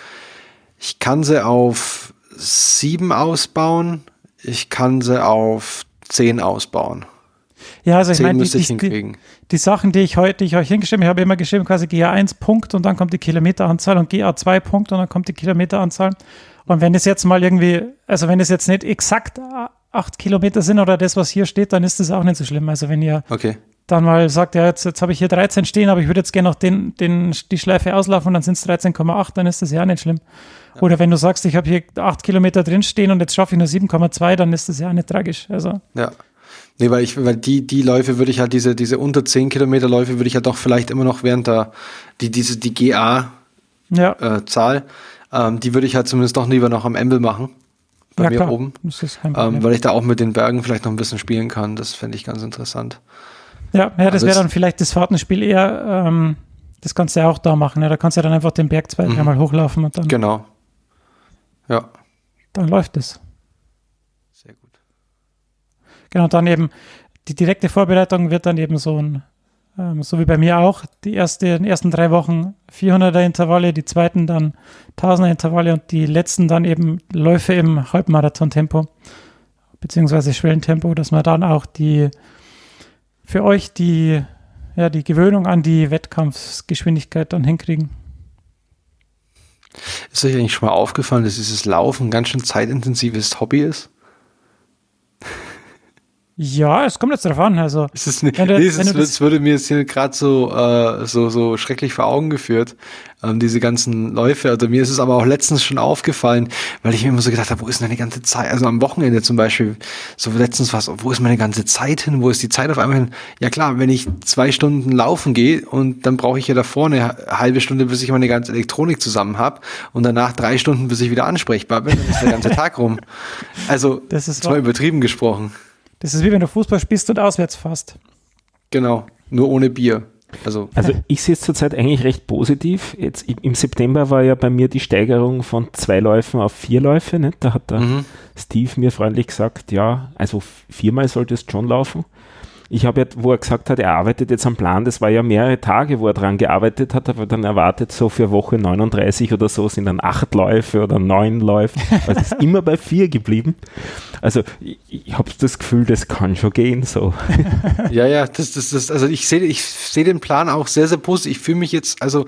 Ich kann sie auf sieben ausbauen, ich kann sie auf zehn ausbauen. Ja, also ich meine, die, die, die, Sachen, die ich heute, die ich euch hingeschrieben habe, ich habe immer geschrieben, quasi GA1 Punkt und dann kommt die Kilometeranzahl und GA2 Punkt und dann kommt die Kilometeranzahl. Und wenn es jetzt mal irgendwie, also wenn es jetzt nicht exakt acht Kilometer sind oder das, was hier steht, dann ist das auch nicht so schlimm. Also wenn ihr okay. dann mal sagt, ja, jetzt, jetzt habe ich hier 13 stehen, aber ich würde jetzt gerne noch den, den, die Schleife auslaufen und dann sind es 13,8, dann ist das ja nicht schlimm. Ja. Oder wenn du sagst, ich habe hier acht Kilometer drin stehen und jetzt schaffe ich nur 7,2, dann ist das ja auch nicht tragisch. Also ja. Nee, weil ich, weil die, die Läufe würde ich halt, diese, diese unter 10 Kilometer Läufe würde ich ja doch vielleicht immer noch während der, die, diese, die GA Ja, äh, Zahl, ähm, die würde ich halt zumindest doch lieber noch am Ende machen. Bei ja mir klar. oben. Ähm, weil ich da auch mit den Bergen vielleicht noch ein bisschen spielen kann. Das fände ich ganz interessant. Ja, ja das Also wäre dann vielleicht das Fahrtenspiel eher, ähm, das kannst du ja auch da machen. Ja. Da kannst du ja dann einfach den Berg zwei, Mhm. dreimal hochlaufen und dann, Genau. Ja, dann läuft es. Genau, dann eben die direkte Vorbereitung wird dann eben so ein, ähm, so wie bei mir auch, die erste, die ersten drei Wochen 400er Intervalle, die zweiten dann 1000er Intervalle und die letzten dann eben Läufe im Halbmarathon-Tempo, beziehungsweise Schwellentempo, dass wir dann auch die, für euch die, ja, die Gewöhnung an die Wettkampfsgeschwindigkeit dann hinkriegen. Ist euch eigentlich schon mal aufgefallen, dass dieses Laufen ein ganz schön zeitintensives Hobby ist? Ja, es kommt jetzt drauf an, also Es, ist ne, Wenn du- nee, es, wenn du das- es wurde mir jetzt hier gerade so, äh, so, so schrecklich vor Augen geführt, ähm, diese ganzen Läufe. Also mir ist es aber auch letztens schon aufgefallen, weil ich mir immer so gedacht habe, wo ist denn meine ganze Zeit? Also am Wochenende zum Beispiel, so letztens was, wo ist meine ganze Zeit hin? Wo ist die Zeit auf einmal hin? Ja klar, wenn ich zwei Stunden laufen gehe und dann brauche ich ja davor eine halbe Stunde, bis ich meine ganze Elektronik zusammen habe und danach drei Stunden, bis ich wieder ansprechbar bin, dann ist der ganze [LAUGHS] Tag rum. Also, Das ist zwar wahr. übertrieben gesprochen. Das ist wie wenn du Fußball spielst und auswärts fährst. Genau, nur ohne Bier. Also, Also ich sehe es zurzeit eigentlich recht positiv. Jetzt im- September war ja bei mir die Steigerung von zwei Läufen auf vier Läufe. Nicht? Da hat der mhm. Steve mir freundlich gesagt, ja, also viermal solltest schon laufen. Ich habe ja, wo er gesagt hat, er arbeitet jetzt am Plan, das war ja mehrere Tage, wo er dran gearbeitet hat, aber dann erwartet, so für Woche 39 oder so sind dann acht Läufe oder neun Läufe. Also ist immer bei vier geblieben. Also ich, ich habe das Gefühl, das kann schon gehen so. [LAUGHS] Ja, ja, das, das, das, also ich sehe ich sehe den Plan auch sehr, sehr positiv. Ich fühle mich jetzt also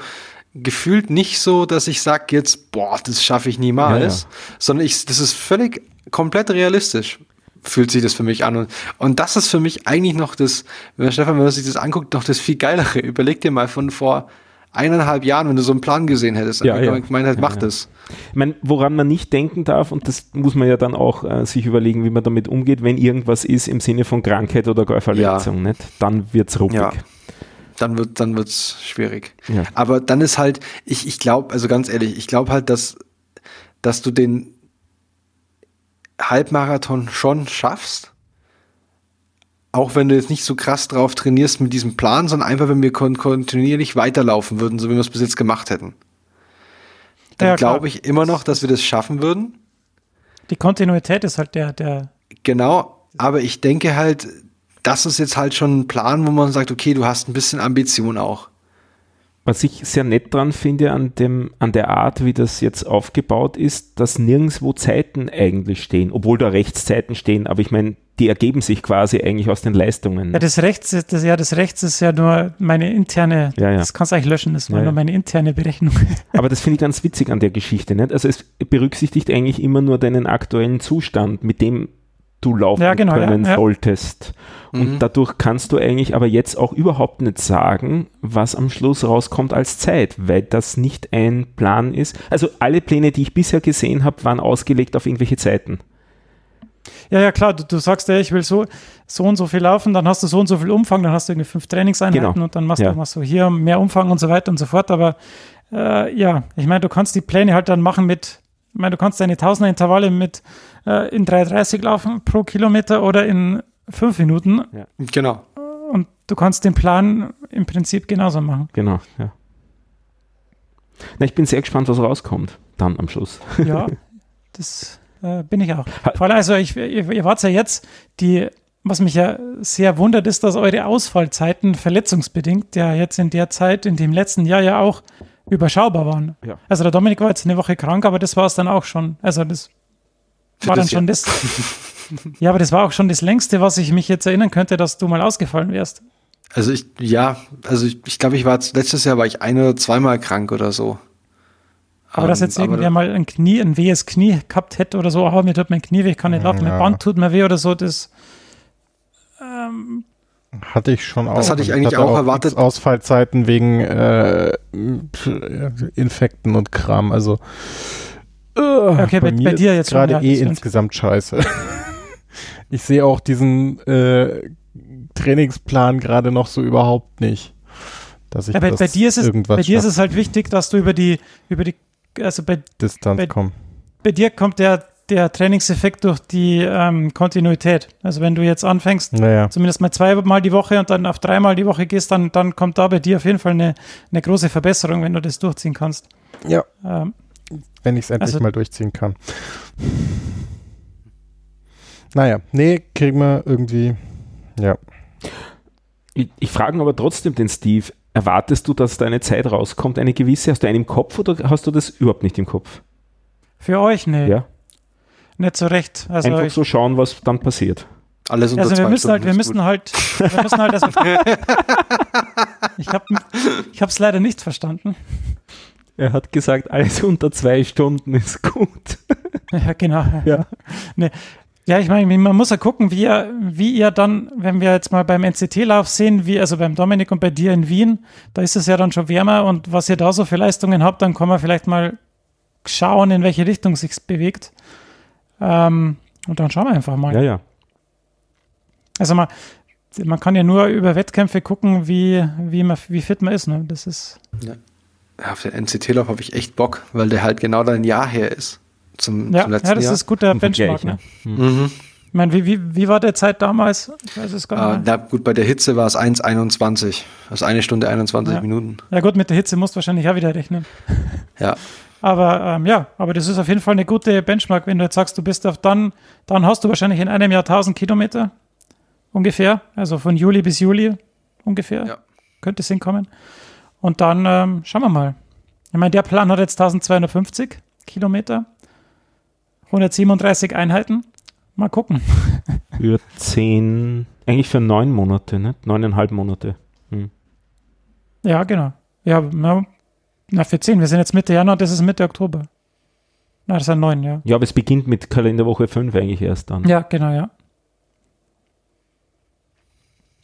gefühlt nicht so, dass ich sage jetzt, boah, das schaffe ich niemals, Ja, sondern ich, das ist völlig komplett realistisch. Fühlt sich das für mich an. Und, und das ist für mich eigentlich noch das, wenn Stefan, wenn man sich das anguckt, noch das viel geilere. Überleg dir mal von vor eineinhalb Jahren, wenn du so einen Plan gesehen hättest, Ja, ja. gemeint hat, Ja, mach ja. das. Ich meine, woran man nicht denken darf, und das muss man ja dann auch äh, sich überlegen, wie man damit umgeht, wenn irgendwas ist im Sinne von Krankheit oder gar Verletzung, nicht? dann wird es ruppig. Ja. Dann wird dann wird's schwierig. Aber dann ist halt, ich, ich glaube, also ganz ehrlich, ich glaube halt, dass, dass du den Halbmarathon schon schaffst. Auch wenn du jetzt nicht so krass drauf trainierst mit diesem Plan, sondern einfach, wenn wir kon kontinuierlich weiterlaufen würden, so wie wir es bis jetzt gemacht hätten. Dann Ja, glaube ich immer noch, dass wir das schaffen würden. Die Kontinuität ist halt der, der, Genau, aber ich denke halt, das ist jetzt halt schon ein Plan, wo man sagt, okay, du hast ein bisschen Ambition auch. Was ich sehr nett dran finde an, dem, an der Art, wie das jetzt aufgebaut ist, dass nirgendwo Zeiten eigentlich stehen, obwohl da Rechtszeiten stehen, aber ich meine, die ergeben sich quasi eigentlich aus den Leistungen. ja, das rechts, ist- das, ja, das rechts ist ja nur meine interne, Ja, ja. das kannst du eigentlich löschen, das war ja. nur meine interne Berechnung. [LAUGHS] Aber das finde ich ganz witzig an der Geschichte. Nicht? Also es berücksichtigt eigentlich immer nur deinen aktuellen Zustand, mit dem du laufen Ja, genau, ja, können ja. solltest. Und Mhm. dadurch kannst du eigentlich aber jetzt auch überhaupt nicht sagen, was am Schluss rauskommt als Zeit, weil das nicht ein Plan ist. Also alle Pläne, die ich bisher gesehen habe, waren ausgelegt auf irgendwelche Zeiten. Ja, ja, klar, du, du sagst ja, ich will so, so und so viel laufen, dann hast du so und so viel Umfang, dann hast du irgendwie fünf Trainingseinheiten Genau. und dann machst Ja. du machst du hier mehr Umfang und so weiter und so fort. Aber äh, ja, ich meine, du kannst die Pläne halt dann machen mit, ich meine, du kannst deine Tausender Intervalle mit äh, in 3,30 laufen pro Kilometer oder in fünf Minuten Genau. und du kannst den Plan im Prinzip genauso machen. Genau, ja. Na, ich bin sehr gespannt, was rauskommt dann am Schluss. [LAUGHS] Ja, das äh, bin ich auch. Vor allem, also ich, ihr, ihr wart ja jetzt, die, was mich ja sehr wundert, ist, dass eure Ausfallzeiten verletzungsbedingt ja jetzt in der Zeit, in dem letzten Jahr ja auch überschaubar waren. Ja. Also der Dominik war jetzt eine Woche krank, aber das war es dann auch schon. Also das Für war dann das schon das. ja, aber das war auch schon das längste, was ich mich jetzt erinnern könnte, dass du mal ausgefallen wärst. Also ich, ja, also ich, ich glaube, ich war letztes Jahr war ich ein oder zweimal krank oder so. Aber dass Ähm, jetzt irgendwer mal ein Knie, ein wehes Knie gehabt hätte oder so, oh, mir tut mein Knie weh, ich kann nicht laufen, mein Ja. Band tut mir weh oder so, das ähm, Hatte ich schon auch. Das hatte ich Und eigentlich hatte auch erwartet. Ausfallzeiten wegen äh, Infekten und Kram. Also äh, Okay, bei- bei mir dir ist jetzt gerade eh insgesamt scheiße. [LAUGHS] ich sehe auch diesen äh, Trainingsplan gerade noch so überhaupt nicht. Dass ich Ja, bei, das bei dir, ist es, irgendwas bei dir ist es halt wichtig, dass du über die, über die, also bei, Distanz bei- komme. bei dir kommt der, der Trainingseffekt durch die ähm, Kontinuität. Also wenn du jetzt anfängst, Naja. zumindest mal zweimal die Woche und dann auf dreimal die Woche gehst, dann, dann kommt da bei dir auf jeden Fall eine, eine große Verbesserung, wenn du das durchziehen kannst. Ja. Ähm, Wenn ich es endlich Also- mal durchziehen kann. Naja, nee, kriegen wir irgendwie. Ja. Ich, ich frage aber trotzdem den Steve, erwartest du, dass da eine Zeit rauskommt, eine gewisse? Hast du eine im Kopf oder hast du das überhaupt nicht im Kopf? für euch, nee, Ja. Nicht so recht. Also, Einfach ich, so schauen, was dann passiert. Alles unter also wir zwei müssen halt, Stunden wir müssen gut. halt, wir müssen halt, [LAUGHS] ich habe ich es leider nicht verstanden. Er hat gesagt, alles unter zwei Stunden ist gut. [LAUGHS] Ja, genau. Ja. Nee. Ja, ich meine, man muss ja gucken, wie ihr, wie ihr dann, wenn wir jetzt mal beim NCT-Lauf sehen, wie, also beim Dominik und bei dir in Wien, da ist es ja dann schon wärmer und was ihr da so für Leistungen habt, dann kann man vielleicht mal schauen, in welche Richtung sich bewegt. Ähm, und dann schauen wir einfach mal. Ja, ja. Also man, man kann ja nur über Wettkämpfe gucken, wie, wie, man, wie fit man ist. Ne? Das ist, Ja, auf den NCT-Lauf habe ich echt Bock, weil der halt genau dann ein Jahr her ist. Zum, ja, zum ja, letzten das Jahr. ist guter Benchmark. Vergleich, Ne? Mhm. Ich meine, wie, wie, wie war der Zeit damals? Ich weiß es gar Äh, nicht. na gut, bei der Hitze war es 1,21. Also eine Stunde 21 Ja. Minuten. Ja gut, mit der Hitze musst du wahrscheinlich auch wieder rechnen. Ja. [LAUGHS] Aber ähm, ja, aber das ist auf jeden Fall eine gute Benchmark, wenn du jetzt sagst, du bist auf dann, dann hast du wahrscheinlich in einem Jahr 1000 Kilometer ungefähr, also von Juli bis Juli ungefähr, Ja. könnte es hinkommen. Und dann ähm, schauen wir mal. Ich meine, der Plan hat jetzt 1250 Kilometer, 137 Einheiten. Mal gucken. [LAUGHS] Für zehn, eigentlich für neun Monate, ne? Neuneinhalb Monate. Hm. Ja, genau. Ja, na, für 10. Wir sind jetzt Mitte Januar, das ist Mitte Oktober. Na, das sind neun, ja. Ja, aber es beginnt mit Kalenderwoche 5 eigentlich erst dann. Ja, genau, ja.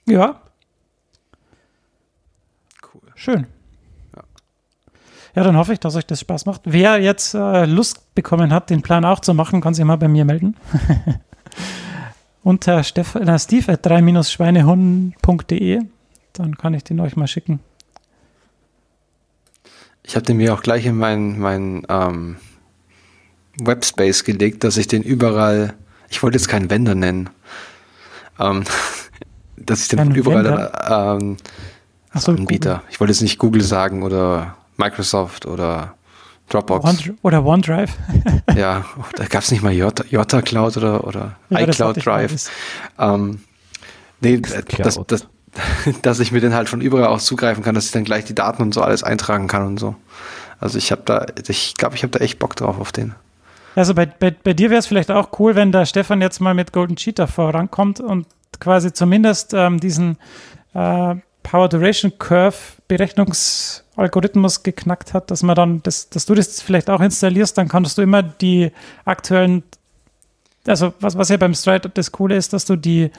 Ja, Cool. schön. Ja, dann hoffe ich, dass euch das Spaß macht. Wer jetzt äh, Lust bekommen hat, den Plan auch zu machen, kann sich mal bei mir melden. [LAUGHS] Unter steve at 3-schweinehund.de. Dann kann ich den euch mal schicken. Ich habe den mir auch gleich in meinen mein, ähm, Webspace gelegt, dass ich den überall, ich wollte jetzt keinen Vendor nennen, ähm, [LAUGHS] dass ich den Kein überall ähm, so, Anbieter, ich wollte jetzt nicht Google sagen oder Microsoft oder Dropbox. One, oder OneDrive. [LAUGHS] Ja, da gab es nicht mal Jota, Jota Cloud oder, oder Ja, das iCloud Drive. Ähm, nee, äh, Xcloud. [LAUGHS] dass, ich mir den halt von überall aus zugreifen kann, dass ich dann gleich die Daten und so alles eintragen kann und so. Also ich habe da, ich glaube, ich habe da echt Bock drauf auf den. Also bei, bei, bei dir wäre es vielleicht auch cool, wenn der Stefan jetzt mal mit Golden Cheetah vorankommt und quasi zumindest ähm, diesen äh, Power Duration Curve Berechnungsalgorithmus geknackt hat, dass man dann, das, dass du das vielleicht auch installierst, dann kannst du immer die aktuellen, also was, was ja beim Stride das Coole ist, dass du die,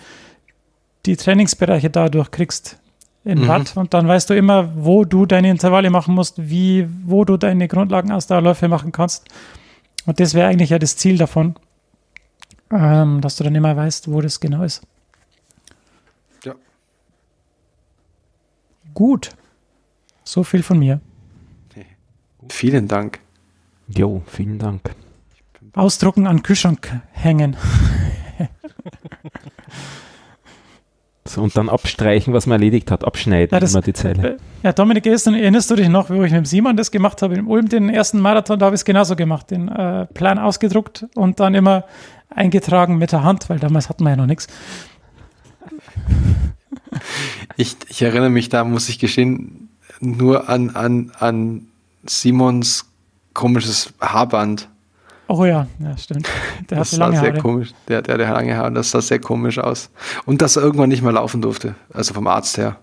die Trainingsbereiche dadurch kriegst in Mhm. Watt und dann weißt du immer, wo du deine Intervalle machen musst, wie, wo du deine Grundlagenausdauerläufe machen kannst. Und das wäre eigentlich ja das Ziel davon, ähm, dass du dann immer weißt, wo das genau ist. Ja. Gut. So viel von mir. [LAUGHS] Vielen Dank. Jo, vielen Dank. Ausdrucken an Kühlschrank hängen. [LAUGHS] Und dann abstreichen, was man erledigt hat, abschneiden, Ja, das- immer die Zeile. Ja, Dominik, gestern erinnerst du dich noch, wo ich mit dem Simon das gemacht habe, in Ulm, den ersten Marathon, da habe ich es genauso gemacht, den äh, Plan ausgedruckt und dann immer eingetragen mit der Hand, weil damals hatten wir ja noch nichts. Ich, ich erinnere mich da, muss ich gestehen, nur an, an, an Simons komisches Haarband. Oh ja, ja, stimmt. Der Das sah lange sehr Haare. komisch. Der, der, der lange Haare, das sah sehr komisch aus. Und dass er irgendwann nicht mehr laufen durfte. Also vom Arzt her.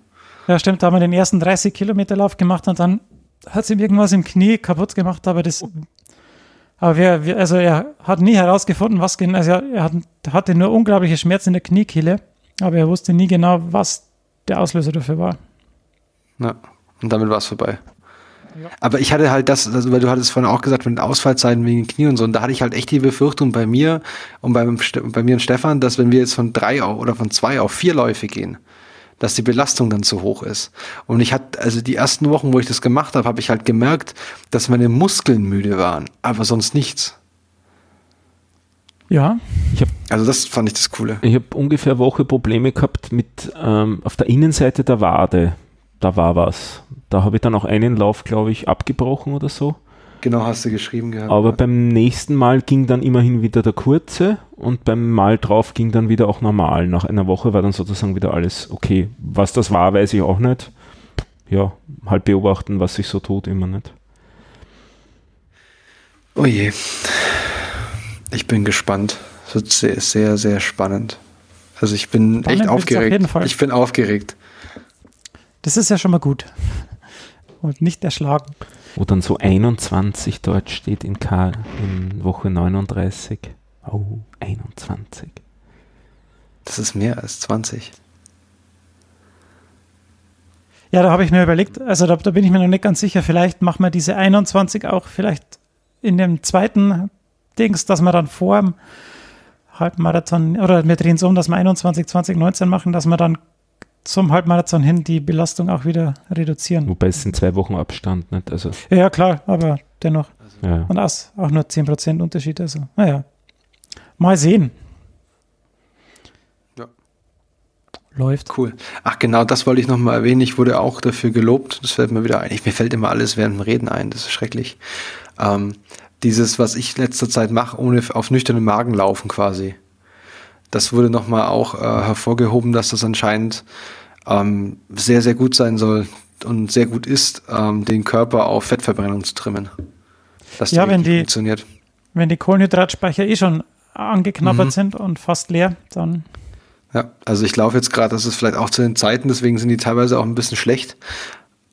Ja, stimmt, da haben wir den ersten 30 Kilometer Lauf gemacht und dann hat es ihm irgendwas im Knie kaputt gemacht, aber das, aber wir, wir, also er hat nie herausgefunden, was genau, also er, er hat, hatte nur unglaubliche Schmerzen in der Kniekehle, aber er wusste nie genau, was der Auslöser dafür war. Ja. Und damit war es vorbei. Aber ich hatte halt das, also, weil du hattest vorhin auch gesagt, mit Ausfallzeiten wegen den Knie und so, und da hatte ich halt echt die Befürchtung bei mir und beim, bei mir und Stefan, dass wenn wir jetzt von drei auf, oder von zwei auf vier Läufe gehen, dass die Belastung dann zu hoch ist. Und ich hatte, also die ersten Wochen, wo ich das gemacht habe, habe ich halt gemerkt, dass meine Muskeln müde waren, aber sonst nichts. Ja, Also das fand ich das Coole. Ich habe ungefähr eine Woche Probleme gehabt mit ähm, auf der Innenseite der Wade. Da war was. Da habe ich dann auch einen Lauf, glaube ich, abgebrochen oder so. Genau, hast du geschrieben gehabt. Aber ja. beim nächsten Mal ging dann immerhin wieder der kurze und beim Mal drauf ging dann wieder auch normal. Nach einer Woche war dann sozusagen wieder alles okay. Was das war, weiß ich auch nicht. Ja, halt beobachten, was sich so tut, immer nicht. Oh je. Ich bin gespannt. Es wird sehr, sehr, sehr spannend. Also ich bin Spannend echt auf aufgeregt. jeden Fall. Ich bin aufgeregt. Das ist ja schon mal gut. Und nicht erschlagen. Wo dann so 21 dort steht in, K in Woche 39. Oh, 21. Das ist mehr als 20. Ja, da habe ich mir überlegt, also da, da bin ich mir noch nicht ganz sicher, vielleicht machen wir diese 21 auch vielleicht in dem zweiten Dings, dass wir dann vor dem Halbmarathon, oder wir drehen es um, dass wir 21, 20, 19 machen, dass wir dann zum Halbmarathon hin die Belastung auch wieder reduzieren. Wobei es sind zwei Wochen Abstand, nicht? Also, Ja, ja, klar, aber dennoch. ja. Und das auch nur 10% Unterschied, also naja. Mal sehen. Ja. Läuft. Cool. Ach genau, das wollte ich noch mal erwähnen. Ich wurde auch dafür gelobt. Das fällt mir wieder ein. Ich, mir fällt immer alles während dem Reden ein. Das ist schrecklich. Ähm, dieses, was ich letzter Zeit mache, ohne auf nüchternen Magen laufen quasi. Das wurde noch mal auch äh, hervorgehoben, dass das anscheinend ähm, sehr, sehr gut sein soll und sehr gut ist, ähm, den Körper auf Fettverbrennung zu trimmen. Dass Ja, wenn richtig die- funktioniert. Wenn die Kohlenhydratspeicher eh schon angeknabbert Mhm. sind und fast leer, dann Ja, also ich laufe jetzt gerade, das ist vielleicht auch zu den Zeiten, deswegen sind die teilweise auch ein bisschen schlecht.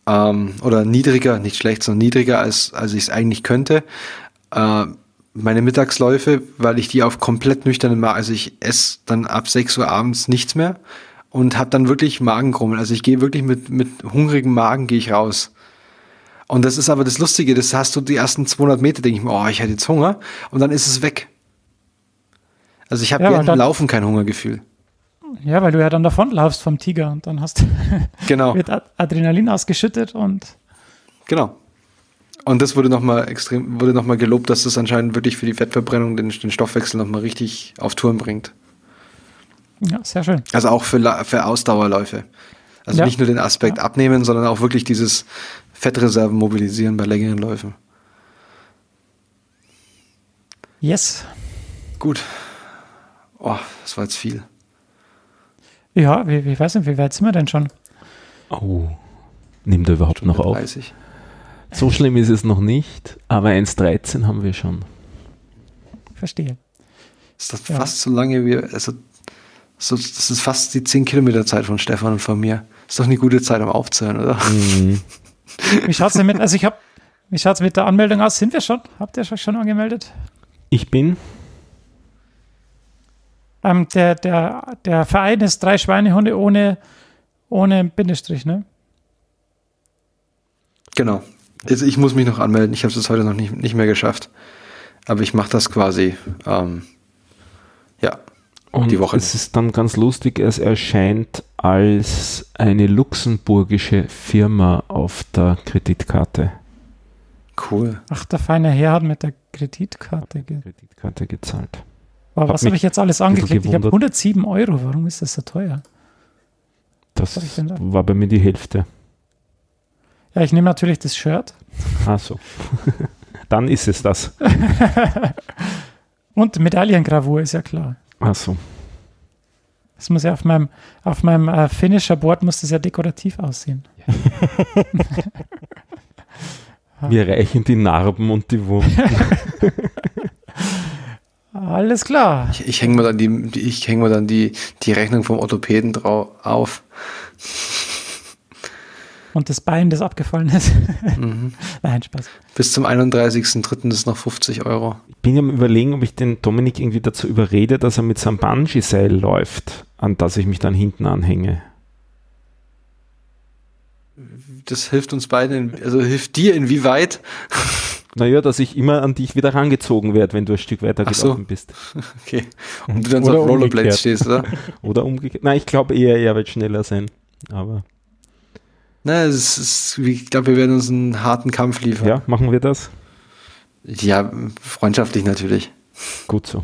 Ähm, oder niedriger, nicht schlecht, sondern niedriger, als, als ich es eigentlich könnte. Äh, meine Mittagsläufe, weil ich die auf komplett nüchternen Magen, also ich esse dann ab 6 Uhr abends nichts mehr und habe dann wirklich Magengrummeln. Also ich gehe wirklich mit, mit hungrigem Magen gehe ich raus. Und das ist aber das Lustige, das hast du die ersten 200 Meter, denke ich mir, oh, ich hätte jetzt Hunger und dann ist es weg. Also ich habe Ja, während dem Laufen kein Hungergefühl. Ja, weil du ja dann davonlaufst vom Tiger und dann hast Genau. [LAUGHS] wird Ad- Adrenalin ausgeschüttet und Genau. Und das wurde nochmal extrem, wurde nochmal gelobt, dass das anscheinend wirklich für die Fettverbrennung den, den Stoffwechsel nochmal richtig auf Touren bringt. ja, sehr schön. Also auch für, für Ausdauerläufe. Also Ja. nicht nur den Aspekt abnehmen, sondern auch wirklich dieses Fettreserven mobilisieren bei längeren Läufen. Yes. Gut. Oh, das war jetzt viel. Ja, wie, wie weiß nicht, wie weit sind wir denn schon? Oh, nimmt er überhaupt noch auf? 30. So schlimm ist es noch nicht, aber 1,13 haben wir schon. Verstehe. Ist das Ja. fast so lange wie, also, so, das ist fast die 10 Kilometer Zeit von Stefan und von mir. Ist doch eine gute Zeit, um aufzuhören, oder? Mhm. Wie schaut's denn mit, also ich habe, wie schaut's mit der Anmeldung aus? Sind wir schon? Habt ihr euch schon angemeldet? Ich bin, Ähm, der, der, der Verein ist drei Schweinehunde ohne, ohne Bindestrich, ne? Genau. Also ich muss mich noch anmelden. Ich habe es heute noch nicht, nicht mehr geschafft. Aber ich mache das quasi. Ähm, ja. und Die Woche. es ist dann ganz lustig, es erscheint als eine luxemburgische Firma auf der Kreditkarte, Cool. Ach, der feine Herr hat mit der Kreditkarte. Ge Kreditkarte gezahlt. Aber Hab was habe ich jetzt alles angeklickt? Ich habe gewundert. 107 Euro. Warum ist das so teuer? Das war bei mir die Hälfte. Ja, ich nehme natürlich das Shirt Ah so. [LAUGHS] dann ist es das. [LAUGHS] und Medaillengravur, ist ja klar. Ah so. Das muss ja auf meinem, auf meinem äh, Finisher-Board muss das ja dekorativ aussehen. [LAUGHS] Wir reichen die Narben und die Wunden. Alles klar. Ich, ich hänge mir dann, die, ich häng mir dann die, die Rechnung vom Orthopäden drau auf. Und das Bein, das abgefallen ist. Mhm. [LAUGHS] Nein, Spaß. Bis zum 31.03. ist noch 50 Euro. Ich bin ja am überlegen, ob ich den Dominik irgendwie dazu überrede, dass er mit seinem Bungee-Seil läuft, an das ich mich dann hinten anhänge. das hilft uns beiden, also hilft dir inwieweit? [LAUGHS] Naja, dass ich immer an dich wieder rangezogen werde, wenn du ein Stück weiter Ach so. gelaufen bist. [LAUGHS] Okay. Und du dann so auf Rollerblades stehst, oder? Oder umgekehrt. Nein, ich glaube eher, er wird schneller sein. Aber Na, es ist, ich glaube, wir werden uns einen harten Kampf liefern. ja, machen wir das? Ja, freundschaftlich natürlich. Gut so.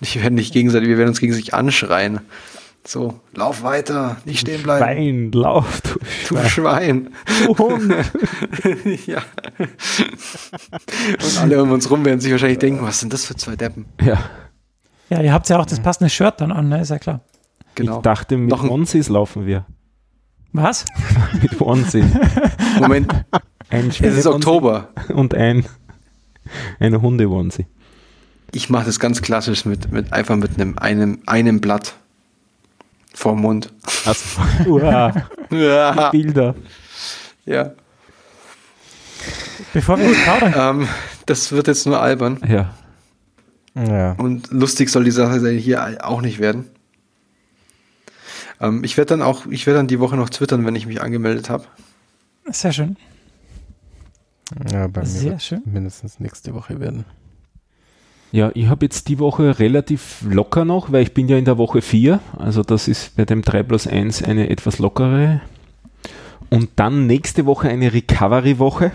Ich werde nicht gegenseitig, wir werden uns gegenseitig anschreien. So, lauf weiter, nicht stehen bleiben. Wein, lauf, du Du Schwein. Du Hund. [LAUGHS] ja. Und alle um uns rum werden sich wahrscheinlich denken, was sind das für zwei Deppen? Ja, Ja, ihr habt ja auch das passende Shirt dann an, ne? ist ja klar. Genau. ich dachte, mit Noch Onesies laufen wir. Was? [LAUGHS] Mit Onesies. Moment, Ein es ist Oktober. und ein eine Hunde-Onesie. Ich mache das ganz klassisch mit, mit einfach mit einem, einem, einem Blatt vorm Mund. Also, Uah. [LAUGHS] Bilder. ja. Bevor wir plaudern, Ähm, das wird jetzt nur albern. Ja. Ja. Und lustig soll die Sache sein, hier auch nicht werden. Ähm, ich werde dann auch, ich werde dann die Woche noch twittern, wenn ich mich angemeldet habe. sehr schön. ja, bei mir Sehr wird schön. mindestens nächste Woche werden. Ja, ich habe jetzt die Woche relativ locker noch, weil ich bin ja in der Woche 4. Also das ist bei dem 3 plus 1 eine etwas lockere. Und dann nächste Woche eine Recovery-Woche.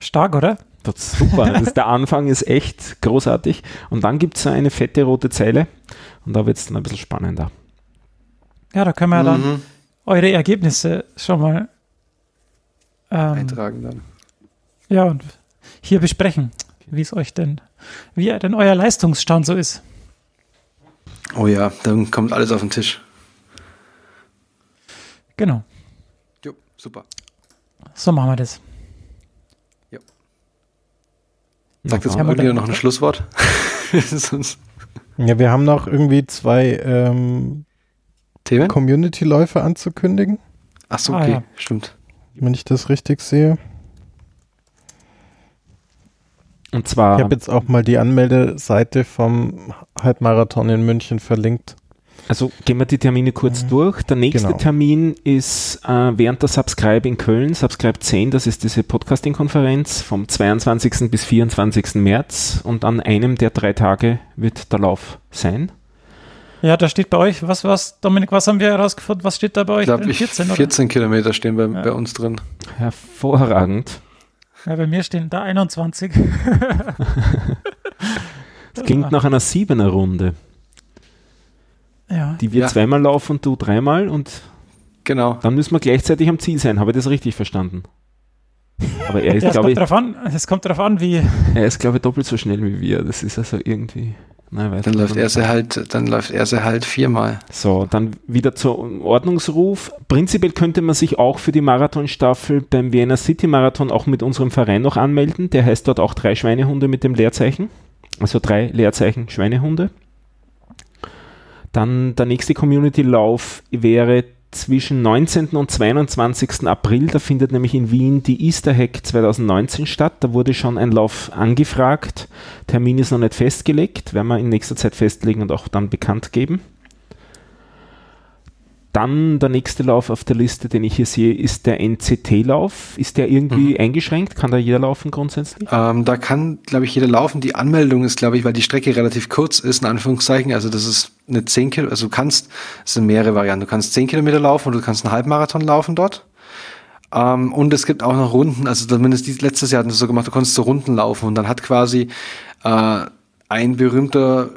Stark, oder? Das ist super. Das ist, der Anfang ist echt großartig. Und dann gibt es so eine fette rote Zeile. Und da wird es dann ein bisschen spannender. Ja, da können wir ja dann Mhm. eure Ergebnisse schon mal ähm, Eintragen dann. ja, und hier besprechen, wie es euch denn, wie denn euer Leistungsstand so ist. Oh ja, dann kommt alles auf den Tisch. Genau, Jo, super. so machen wir das. Sagt jetzt Ja, mal irgendjemand noch ein Schlusswort? [LAUGHS] Sonst Ja, wir haben noch irgendwie zwei ähm, Themen? Community-Läufe anzukündigen, Ach so, Ah, okay, ja. stimmt. wenn ich das richtig sehe. Und zwar, Ich habe jetzt auch mal die Anmeldeseite vom Halbmarathon in München verlinkt. also gehen wir die Termine kurz Mhm. durch. Der nächste Genau. Termin ist äh, während der Subscribe in Köln, Subscribe 10, das ist diese Podcasting-Konferenz vom 22. bis 24. März. Und an einem der drei Tage wird der Lauf sein. Ja, da steht bei euch, was, was, Dominik, was haben wir herausgefunden? Was steht da bei euch? Ich glaube, drin? ich, 14, 14, oder? Kilometer stehen bei, Ja. bei uns drin. Hervorragend. Ja, bei mir stehen da 21. Das [LAUGHS] klingt nach einer siebener Runde, Ja, die wir Ja. zweimal laufen und du dreimal und Genau. dann müssen wir gleichzeitig am Ziel sein. Habe ich das richtig verstanden? Aber er ist, [LAUGHS] ja es, glaube kommt ich, drauf an, es kommt darauf an, wie, er ist, glaube ich, doppelt so schnell wie wir. Das ist also irgendwie. Weiß Dann läuft er sie halt, dann läuft er sie halt viermal. So, dann wieder zum Ordnungsruf. Prinzipiell könnte man sich auch für die Marathonstaffel beim Vienna City Marathon auch mit unserem Verein noch anmelden. Der heißt dort auch drei Schweinehunde mit dem Leerzeichen. Also drei Leerzeichen Schweinehunde. Dann der nächste Community-Lauf wäre zwischen 19. und 22. April. Da findet nämlich in Wien die Easter Hack 2019 statt. Da wurde schon ein Lauf angefragt. Termin ist noch nicht festgelegt. Werden wir in nächster Zeit festlegen und auch dann bekannt geben. Dann der nächste Lauf auf der Liste, den ich hier sehe, ist der NCT-Lauf. Ist der irgendwie eingeschränkt? Kann da jeder laufen grundsätzlich? Ähm, da kann, glaube ich, jeder laufen. Die Anmeldung ist, glaube ich, weil die Strecke relativ kurz ist, in Anführungszeichen. Also das ist eine 10 Kilometer, also du kannst, es sind mehrere Varianten. Du kannst 10 Kilometer laufen und du kannst einen Halbmarathon laufen dort. Ähm, und es gibt auch noch Runden, also zumindest letztes Jahr hatten sie so gemacht, du konntest so Runden laufen und dann hat quasi äh, ein berühmter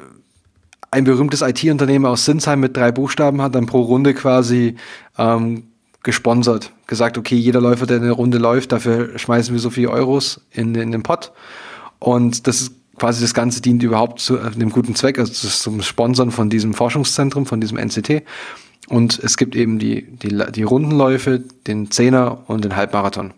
ein berühmtes IT-Unternehmen aus Sinsheim mit drei Buchstaben hat dann pro Runde quasi ähm, gesponsert. Gesagt, okay, jeder Läufer, der eine Runde läuft, dafür schmeißen wir so viele Euros in, in den Pot. Und das ist quasi das Ganze dient überhaupt zu äh, dem guten Zweck, also zum Sponsern von diesem Forschungszentrum, von diesem NCT. Und es gibt eben die, die, die Rundenläufe, den Zehner und den Halbmarathon.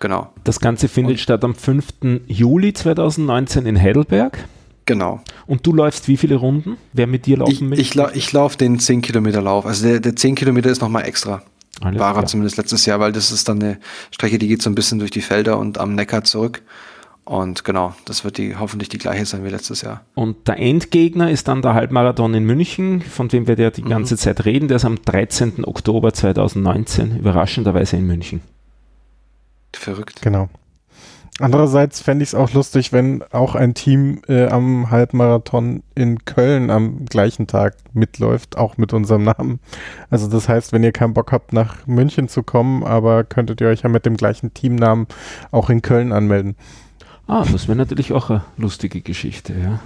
Genau, Das Ganze findet statt am 5. Juli 2019 in Heidelberg. genau. Und du läufst wie viele Runden? Wer mit dir Ich, laufen will? ich, lau- ich laufe den 10 Kilometer Lauf. Also der, der 10 Kilometer ist nochmal extra. Alles War er zumindest letztes Jahr, weil das ist dann eine Strecke, die geht so ein bisschen durch die Felder und am Neckar zurück. Und genau, das wird die hoffentlich die gleiche sein wie letztes Jahr. Und der Endgegner ist dann der Halbmarathon in München, von dem wir ja die ganze Zeit reden. Der ist am 13. Oktober 2019, überraschenderweise in München. Verrückt. Genau. Andererseits fände ich es auch lustig, wenn auch ein Team äh, am Halbmarathon in Köln am gleichen Tag mitläuft, auch mit unserem Namen. Also das heißt, wenn ihr keinen Bock habt, nach München zu kommen, aber könntet ihr euch ja mit dem gleichen Teamnamen auch in Köln anmelden. Ah, das wäre natürlich auch eine lustige Geschichte, ja.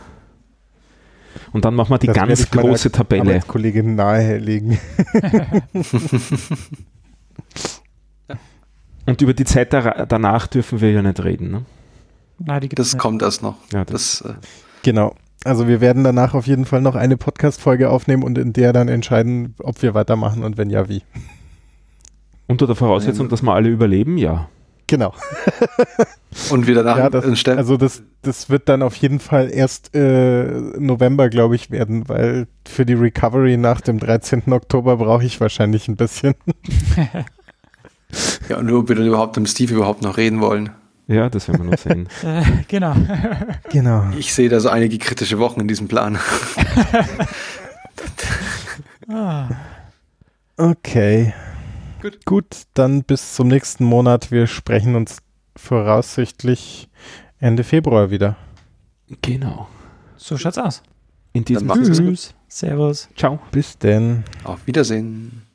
Und dann machen wir die Das werde ganz große Tabelle. Arbeitskollegin nahelegen. [LAUGHS] Und über die Zeit da, danach dürfen wir ja nicht reden. Ne? Nein, Das nicht. kommt erst noch. Ja, das, Das, äh, Genau. Also wir werden danach auf jeden Fall noch eine Podcast-Folge aufnehmen und in der dann entscheiden, ob wir weitermachen und wenn ja, wie. unter der Voraussetzung, dass wir alle überleben, ja. Genau. [LAUGHS] und wieder nach Ja, das, Stern- also das, das wird dann auf jeden Fall erst äh, November, glaube ich, werden, weil für die Recovery nach dem 13. Oktober brauche ich wahrscheinlich ein bisschen. [LAUGHS] ja, und ob wir dann überhaupt mit Steve überhaupt noch reden wollen. Ja, das werden wir noch sehen. [LAUGHS] Äh, genau. Genau. Ich sehe da so einige kritische Wochen in diesem Plan. Ah, Okay. Gut. Gut, dann bis zum nächsten Monat. Wir sprechen uns voraussichtlich Ende Februar wieder. genau. so schaut's aus. In diesem Sinne. Servus. Ciao. Bis denn. Auf Wiedersehen.